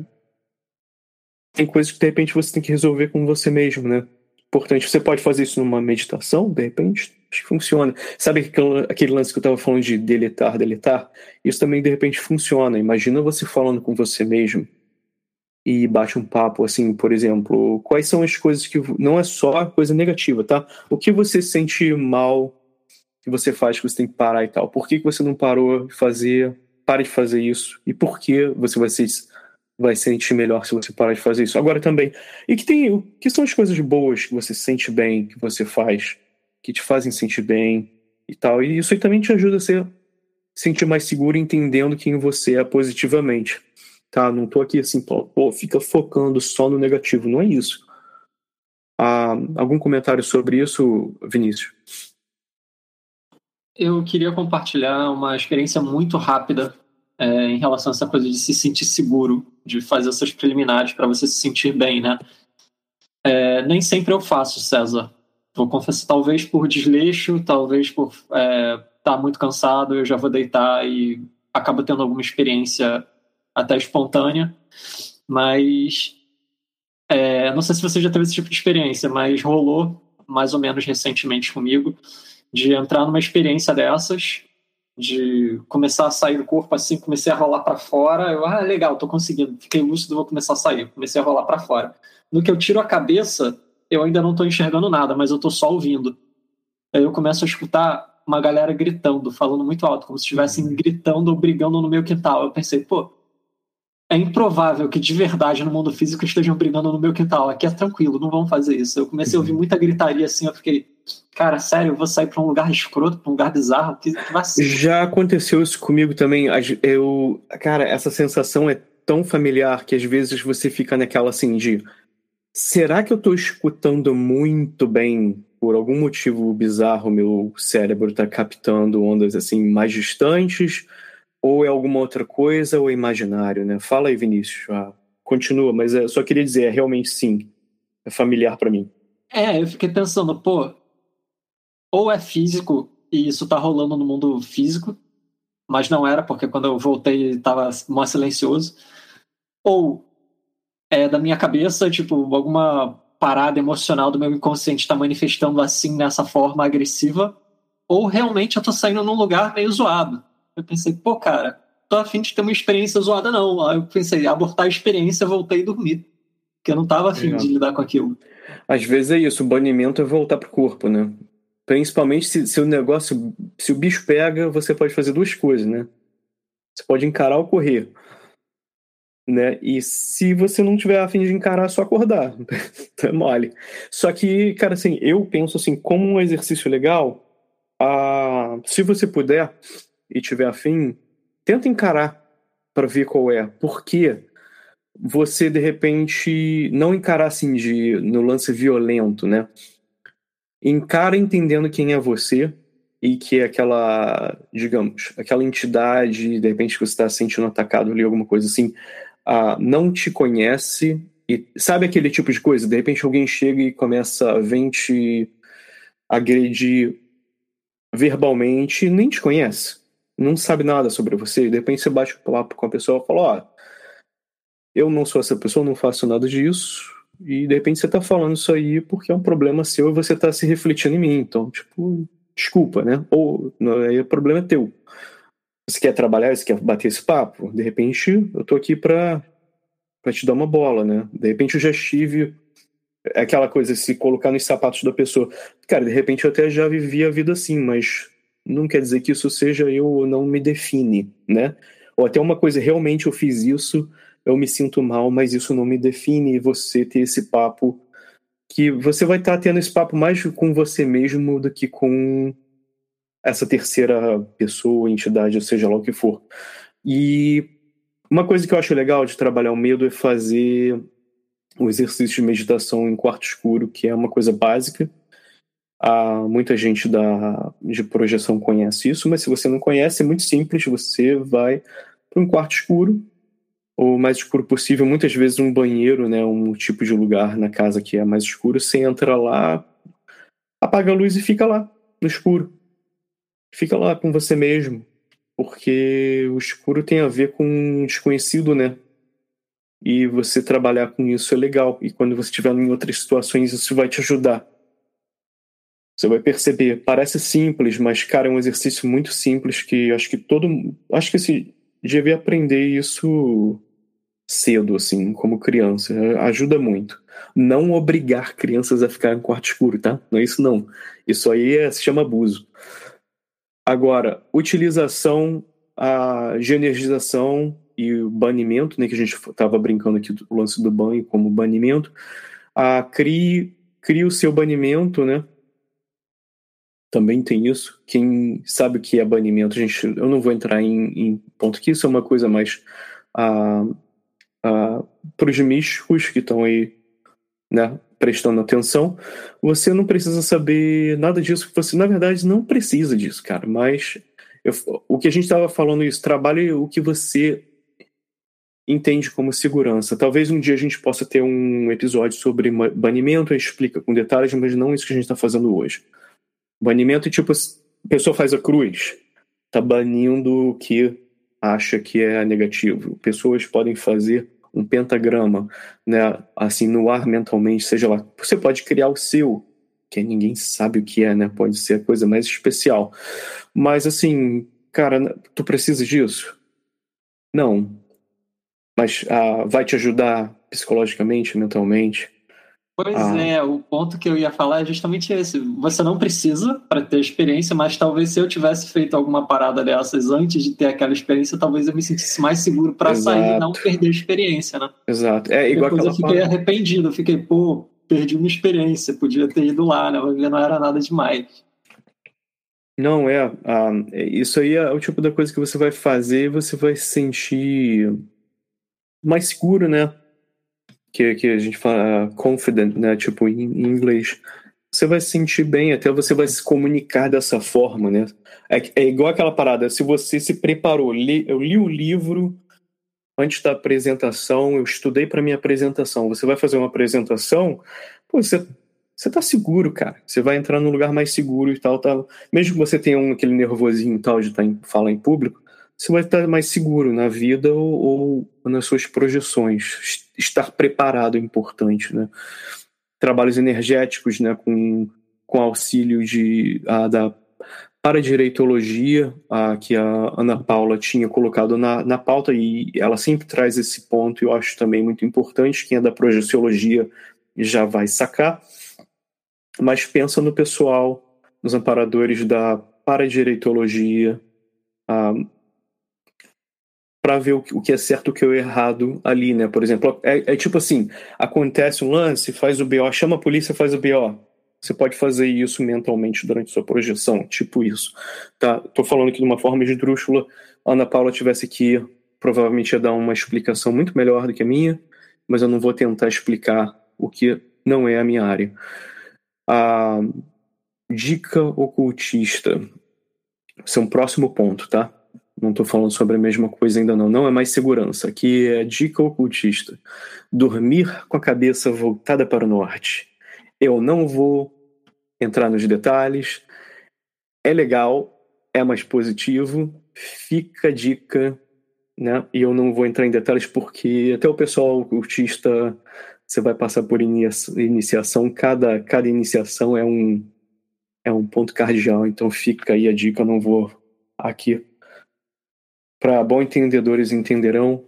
A: tem coisas que de repente você tem que resolver com você mesmo, né? importante. Você pode fazer isso numa meditação, de repente, funciona. Sabe aquele, lance que eu estava falando de deletar, deletar? Isso também, de repente, funciona. Imagina você falando com você mesmo e bate um papo, assim, por exemplo, quais são as coisas que. Não é só coisa negativa, tá? O que você sente mal que você faz, que você tem que parar e tal? Por que, que você não parou de fazer? Pare de fazer isso. E por que você vai ser vai sentir melhor se você parar de fazer isso. Agora também, e que tem, o que são as coisas boas que você sente bem, que você faz, que te fazem sentir bem e tal. E isso aí também te ajuda a ser sentir mais seguro entendendo quem você é positivamente. Tá? Não tô aqui assim, pô, fica focando só no negativo, não é isso. Ah, algum comentário sobre isso, Vinícius?
B: Eu queria compartilhar uma experiência muito rápida é, em relação a essa coisa de se sentir seguro, de fazer essas preliminares para você se sentir bem, né? É, nem sempre eu faço, César. Vou confessar, talvez por desleixo, talvez por estar é, tá muito cansado, eu já vou deitar e acabo tendo alguma experiência até espontânea. Mas é, não sei se você já teve esse tipo de experiência, mas rolou mais ou menos recentemente comigo de entrar numa experiência dessas de começar a sair do corpo assim, comecei a rolar para fora. Eu, ah, legal, tô conseguindo. Fiquei lúcido, vou começar a sair. Comecei a rolar para fora. No que eu tiro a cabeça, eu ainda não tô enxergando nada, mas eu tô só ouvindo. Aí eu começo a escutar uma galera gritando, falando muito alto, como se estivessem uhum. gritando ou brigando no meu quintal. Eu pensei, pô, é improvável que de verdade no mundo físico estejam brigando no meu quintal. Aqui é tranquilo, não vão fazer isso. Eu comecei a ouvir uhum. muita gritaria assim, eu fiquei, cara, sério, eu vou sair para um lugar escroto, para um lugar bizarro, que, que
A: Já aconteceu isso comigo também. Eu, cara, essa sensação é tão familiar que às vezes você fica naquela assim de será que eu estou escutando muito bem por algum motivo bizarro meu cérebro está captando ondas assim mais distantes? ou é alguma outra coisa ou é imaginário, né? Fala aí, Vinícius. Ah, continua, mas eu só queria dizer, é realmente sim, é familiar para mim.
B: É, eu fiquei pensando, pô, ou é físico e isso tá rolando no mundo físico, mas não era, porque quando eu voltei tava mais silencioso, ou é da minha cabeça, tipo, alguma parada emocional do meu inconsciente está manifestando assim, nessa forma agressiva, ou realmente eu tô saindo num lugar meio zoado. Eu pensei, pô, cara, tô afim de ter uma experiência zoada, não. Aí eu pensei, abortar a experiência, voltei e dormi. Porque eu não tava afim é. de lidar com aquilo.
A: Às vezes é isso, o banimento é voltar pro corpo, né? Principalmente se, se o negócio, se o bicho pega, você pode fazer duas coisas, né? Você pode encarar ou correr. Né? E se você não tiver afim de encarar, é só acordar. é mole. Só que, cara, assim, eu penso assim, como um exercício legal, ah, se você puder, e tiver afim, tenta encarar para ver qual é. Porque você, de repente, não encarar assim de, no lance violento, né? Encara entendendo quem é você e que é aquela, digamos, aquela entidade, de repente, que você está sentindo atacado ali, alguma coisa assim, uh, não te conhece e sabe aquele tipo de coisa? De repente alguém chega e começa a vir te agredir verbalmente nem te conhece não sabe nada sobre você, de repente você bate o papo com a pessoa e fala, ó, oh, eu não sou essa pessoa, não faço nada disso, e de repente você tá falando isso aí porque é um problema seu e você tá se refletindo em mim, então, tipo, desculpa, né? Ou aí o problema é teu. Você quer trabalhar, você quer bater esse papo? De repente eu tô aqui pra, pra te dar uma bola, né? De repente eu já estive é aquela coisa, se colocar nos sapatos da pessoa. Cara, de repente eu até já vivi a vida assim, mas não quer dizer que isso seja eu ou não me define, né? Ou até uma coisa, realmente eu fiz isso, eu me sinto mal, mas isso não me define. E você ter esse papo que você vai estar tá tendo esse papo mais com você mesmo do que com essa terceira pessoa, entidade, ou seja lá o que for. E uma coisa que eu acho legal de trabalhar o medo é fazer o exercício de meditação em quarto escuro, que é uma coisa básica. Ah, muita gente da, de projeção conhece isso, mas se você não conhece, é muito simples. Você vai para um quarto escuro, o mais escuro possível, muitas vezes um banheiro, né, um tipo de lugar na casa que é mais escuro. Você entra lá, apaga a luz e fica lá, no escuro. Fica lá com você mesmo, porque o escuro tem a ver com desconhecido, né? e você trabalhar com isso é legal. E quando você estiver em outras situações, isso vai te ajudar. Você vai perceber, parece simples, mas cara, é um exercício muito simples que acho que todo, acho que se devia aprender isso cedo assim, como criança, ajuda muito. Não obrigar crianças a ficar em quarto escuro, tá? Não é isso não. Isso aí é, se chama abuso. Agora, utilização a, de energização e o banimento, né, que a gente estava brincando aqui do lance do banho como banimento, a crie, crie o seu banimento, né? Também tem isso. Quem sabe o que é banimento, a gente, eu não vou entrar em, em ponto que isso é uma coisa mais ah, ah, para os místicos que estão aí, né, prestando atenção. Você não precisa saber nada disso, você na verdade não precisa disso, cara. Mas eu, o que a gente estava falando isso, trabalhe o que você entende como segurança. Talvez um dia a gente possa ter um episódio sobre banimento, explica com detalhes, mas não isso que a gente está fazendo hoje. Banimento é tipo, a pessoa faz a cruz, está banindo o que acha que é negativo. Pessoas podem fazer um pentagrama, né, assim, no ar mentalmente, seja lá. Você pode criar o seu, que ninguém sabe o que é, né? Pode ser a coisa mais especial. Mas assim, cara, tu precisa disso? Não, mas ah, vai te ajudar psicologicamente, mentalmente.
B: Pois ah. é, o ponto que eu ia falar é justamente esse. Você não precisa para ter experiência, mas talvez se eu tivesse feito alguma parada dessas antes de ter aquela experiência, talvez eu me sentisse mais seguro para sair e não perder a experiência, né?
A: Exato. É igual
B: Depois eu fiquei forma. arrependido, eu fiquei, pô, perdi uma experiência, podia ter ido lá, né? Não era nada demais.
A: Não, é, ah, isso aí é o tipo da coisa que você vai fazer e você vai se sentir mais seguro, né? Que, que a gente fala confident, né? Tipo, em, em inglês. Você vai se sentir bem, até você vai se comunicar dessa forma, né? É, é igual aquela parada, se você se preparou, li, eu li o livro antes da apresentação, eu estudei para minha apresentação. Você vai fazer uma apresentação, pô, você você tá seguro, cara. Você vai entrar num lugar mais seguro e tal, tal. Mesmo que você tenha um, aquele nervosinho e tal de tá em, falar em público, você vai estar mais seguro na vida ou, ou nas suas projeções. Estar preparado é importante, né? Trabalhos energéticos, né, com, com auxílio de, a, da paradireitologia, a, que a Ana Paula tinha colocado na, na pauta, e ela sempre traz esse ponto, e eu acho também muito importante. Quem é da projeciologia já vai sacar. Mas pensa no pessoal, nos amparadores da paradireitologia, a, para ver o, o, que é certo e o que é errado ali, né? Por exemplo, é, é, tipo assim: acontece um lance, faz o BO, chama a polícia, faz o BO. Você pode fazer isso mentalmente durante sua projeção, tipo isso. Tá? Tô falando aqui de uma forma esdrúxula. A Ana Paula tivesse aqui, provavelmente ia dar uma explicação muito melhor do que a minha, mas eu não vou tentar explicar o que não é a minha área. A dica ocultista. Esse é um próximo ponto, tá? Não estou falando sobre a mesma coisa ainda não. Não é mais segurança. Aqui é dica ocultista. Dormir com a cabeça voltada para o norte. Eu não vou entrar nos detalhes. É legal, é mais positivo. fica a dica, né? E eu não vou entrar em detalhes porque até o pessoal cultista você vai passar por iniciação, cada, cada iniciação é um, é um ponto cardial, então fica aí a dica, eu não vou aqui. Para bom entendedores entenderão.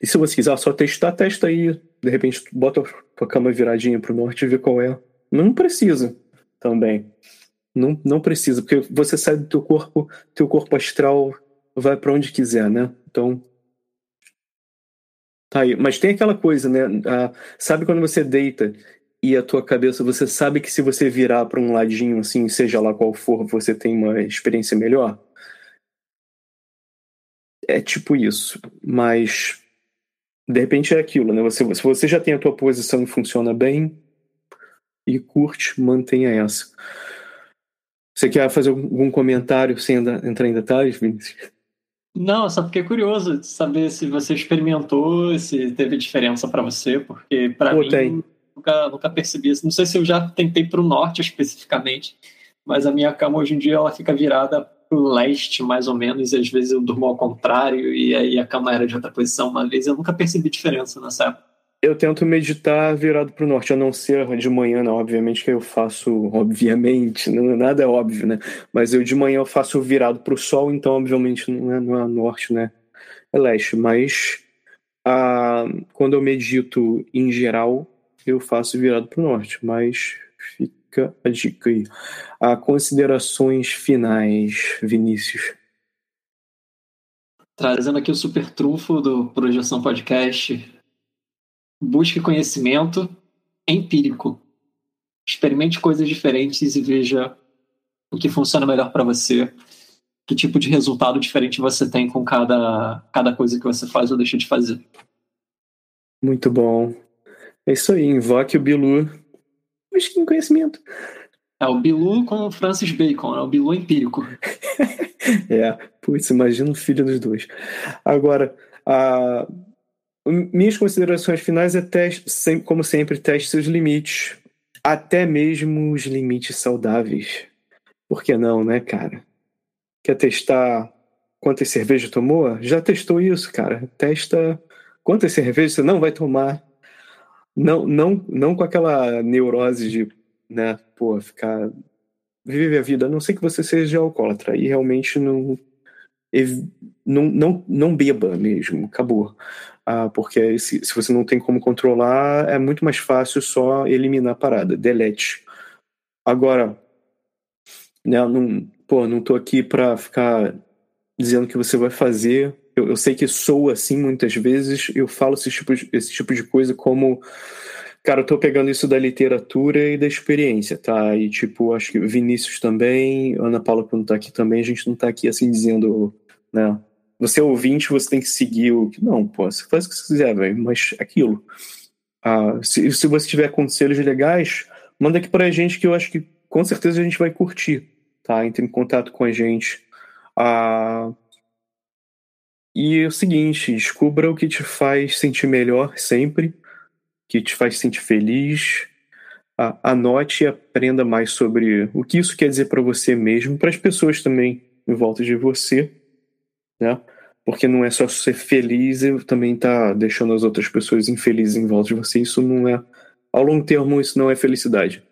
A: E se você quiser só testar, testa aí. De repente, bota a cama viradinha para o norte e vê qual é. Não precisa também. Não, não precisa, porque você sai do teu corpo, teu corpo astral vai para onde quiser, né? Então, Tá aí. Mas tem aquela coisa, né? Ah, sabe quando você deita e a tua cabeça, você sabe que se você virar para um ladinho, assim, seja lá qual for, você tem uma experiência melhor? É tipo isso. Mas de repente é aquilo, né? Você, se você já tem a tua posição e funciona bem e curte, mantenha essa. Você quer fazer algum comentário sem entrar em detalhes, Vinícius?
B: Não, só fiquei curioso de saber se você experimentou, se teve diferença para você, porque para mim tem. nunca, nunca percebi isso. Não sei se eu já tentei para o norte especificamente, mas a minha cama hoje em dia ela fica virada leste, mais ou menos, e às vezes eu durmo ao contrário, e aí a cama era de outra posição uma vez. Eu nunca percebi diferença nessa época.
A: Eu tento meditar virado para o norte, a não ser de manhã, não. Obviamente que eu faço, obviamente, não, nada é óbvio, né? Mas eu de manhã eu faço virado para o sol, então obviamente não é, não é norte, né? É leste. Mas ah, quando eu medito em geral, eu faço virado para o norte. Mas fica a dica aí. Ah, considerações finais, Vinícius.
B: Trazendo aqui o super trunfo do Projeção Podcast, busque conhecimento empírico. Experimente coisas diferentes e veja o que funciona melhor para você, que tipo de resultado diferente você tem com cada, cada coisa que você faz ou deixa de fazer.
A: Muito bom. É isso aí, invoque o Bilu. Busque conhecimento.
B: É o Bilu com Francis Bacon, é o Bilu empírico.
A: é, putz, imagina o filho dos dois. Agora, a minhas considerações finais é teste, como sempre, teste seus limites. Até mesmo os limites saudáveis. Por que não, né, cara? Quer testar quantas cervejas tomou? Já testou isso, cara. Testa quantas cervejas você não vai tomar. Não, não, não com aquela neurose de, né, pô, ficar. Viver a vida, a não ser que você seja alcoólatra. E realmente não. Não, não, não beba mesmo, acabou. Ah, porque se, se você não tem como controlar, é muito mais fácil só eliminar a parada, delete. Agora, né, não, pô, não tô aqui para ficar dizendo que você vai fazer. Eu, eu, sei que sou assim muitas vezes, eu falo esse tipo, de, esse tipo de coisa como. Cara, eu tô pegando isso da literatura e da experiência, tá? E, tipo, acho que Vinícius também, Ana Paula, quando tá aqui também, a gente não tá aqui assim dizendo, né? você é ouvinte, você tem que seguir o. Não, pô, você faz o que você quiser, velho, mas aquilo. Ah, se, se você tiver conselhos legais, manda aqui pra gente que eu acho que com certeza a gente vai curtir, tá? Entre em contato com a gente. Ah, e é o seguinte, descubra o que te faz sentir melhor sempre, que te faz sentir feliz. Anote e aprenda mais sobre o que isso quer dizer para você mesmo, para as pessoas também em volta de você né? Porque não é só ser feliz e também tá deixando as outras pessoas infelizes em volta de você. Isso não é. Ao longo termo, isso não é felicidade.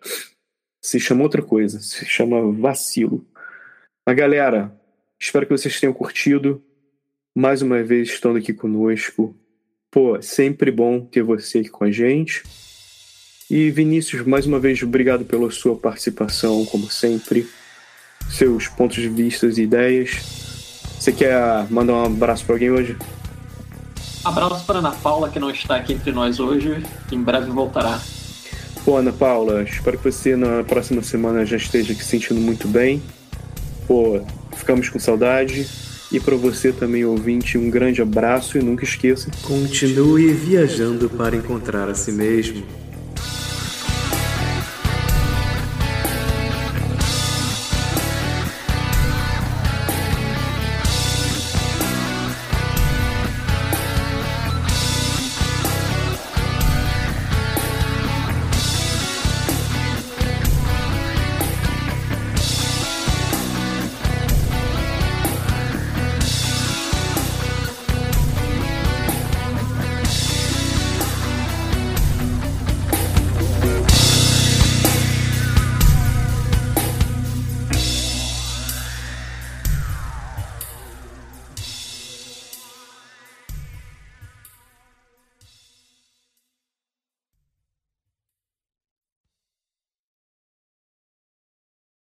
A: Se chama outra coisa. Se chama vacilo. Mas galera, espero que vocês tenham curtido. Mais uma vez estando aqui conosco. Pô, sempre bom ter você aqui com a gente. E Vinícius, mais uma vez, obrigado pela sua participação, como sempre. Seus pontos de vista e ideias. Você quer mandar um abraço para alguém hoje?
B: Abraço para Ana Paula, que não está aqui entre nós hoje. Em breve voltará.
A: Pô, Ana Paula, espero que você na próxima semana já esteja se sentindo muito bem. Pô, ficamos com saudade. E para você também, ouvinte, um grande abraço e nunca esqueça: continue viajando para encontrar a si mesmo.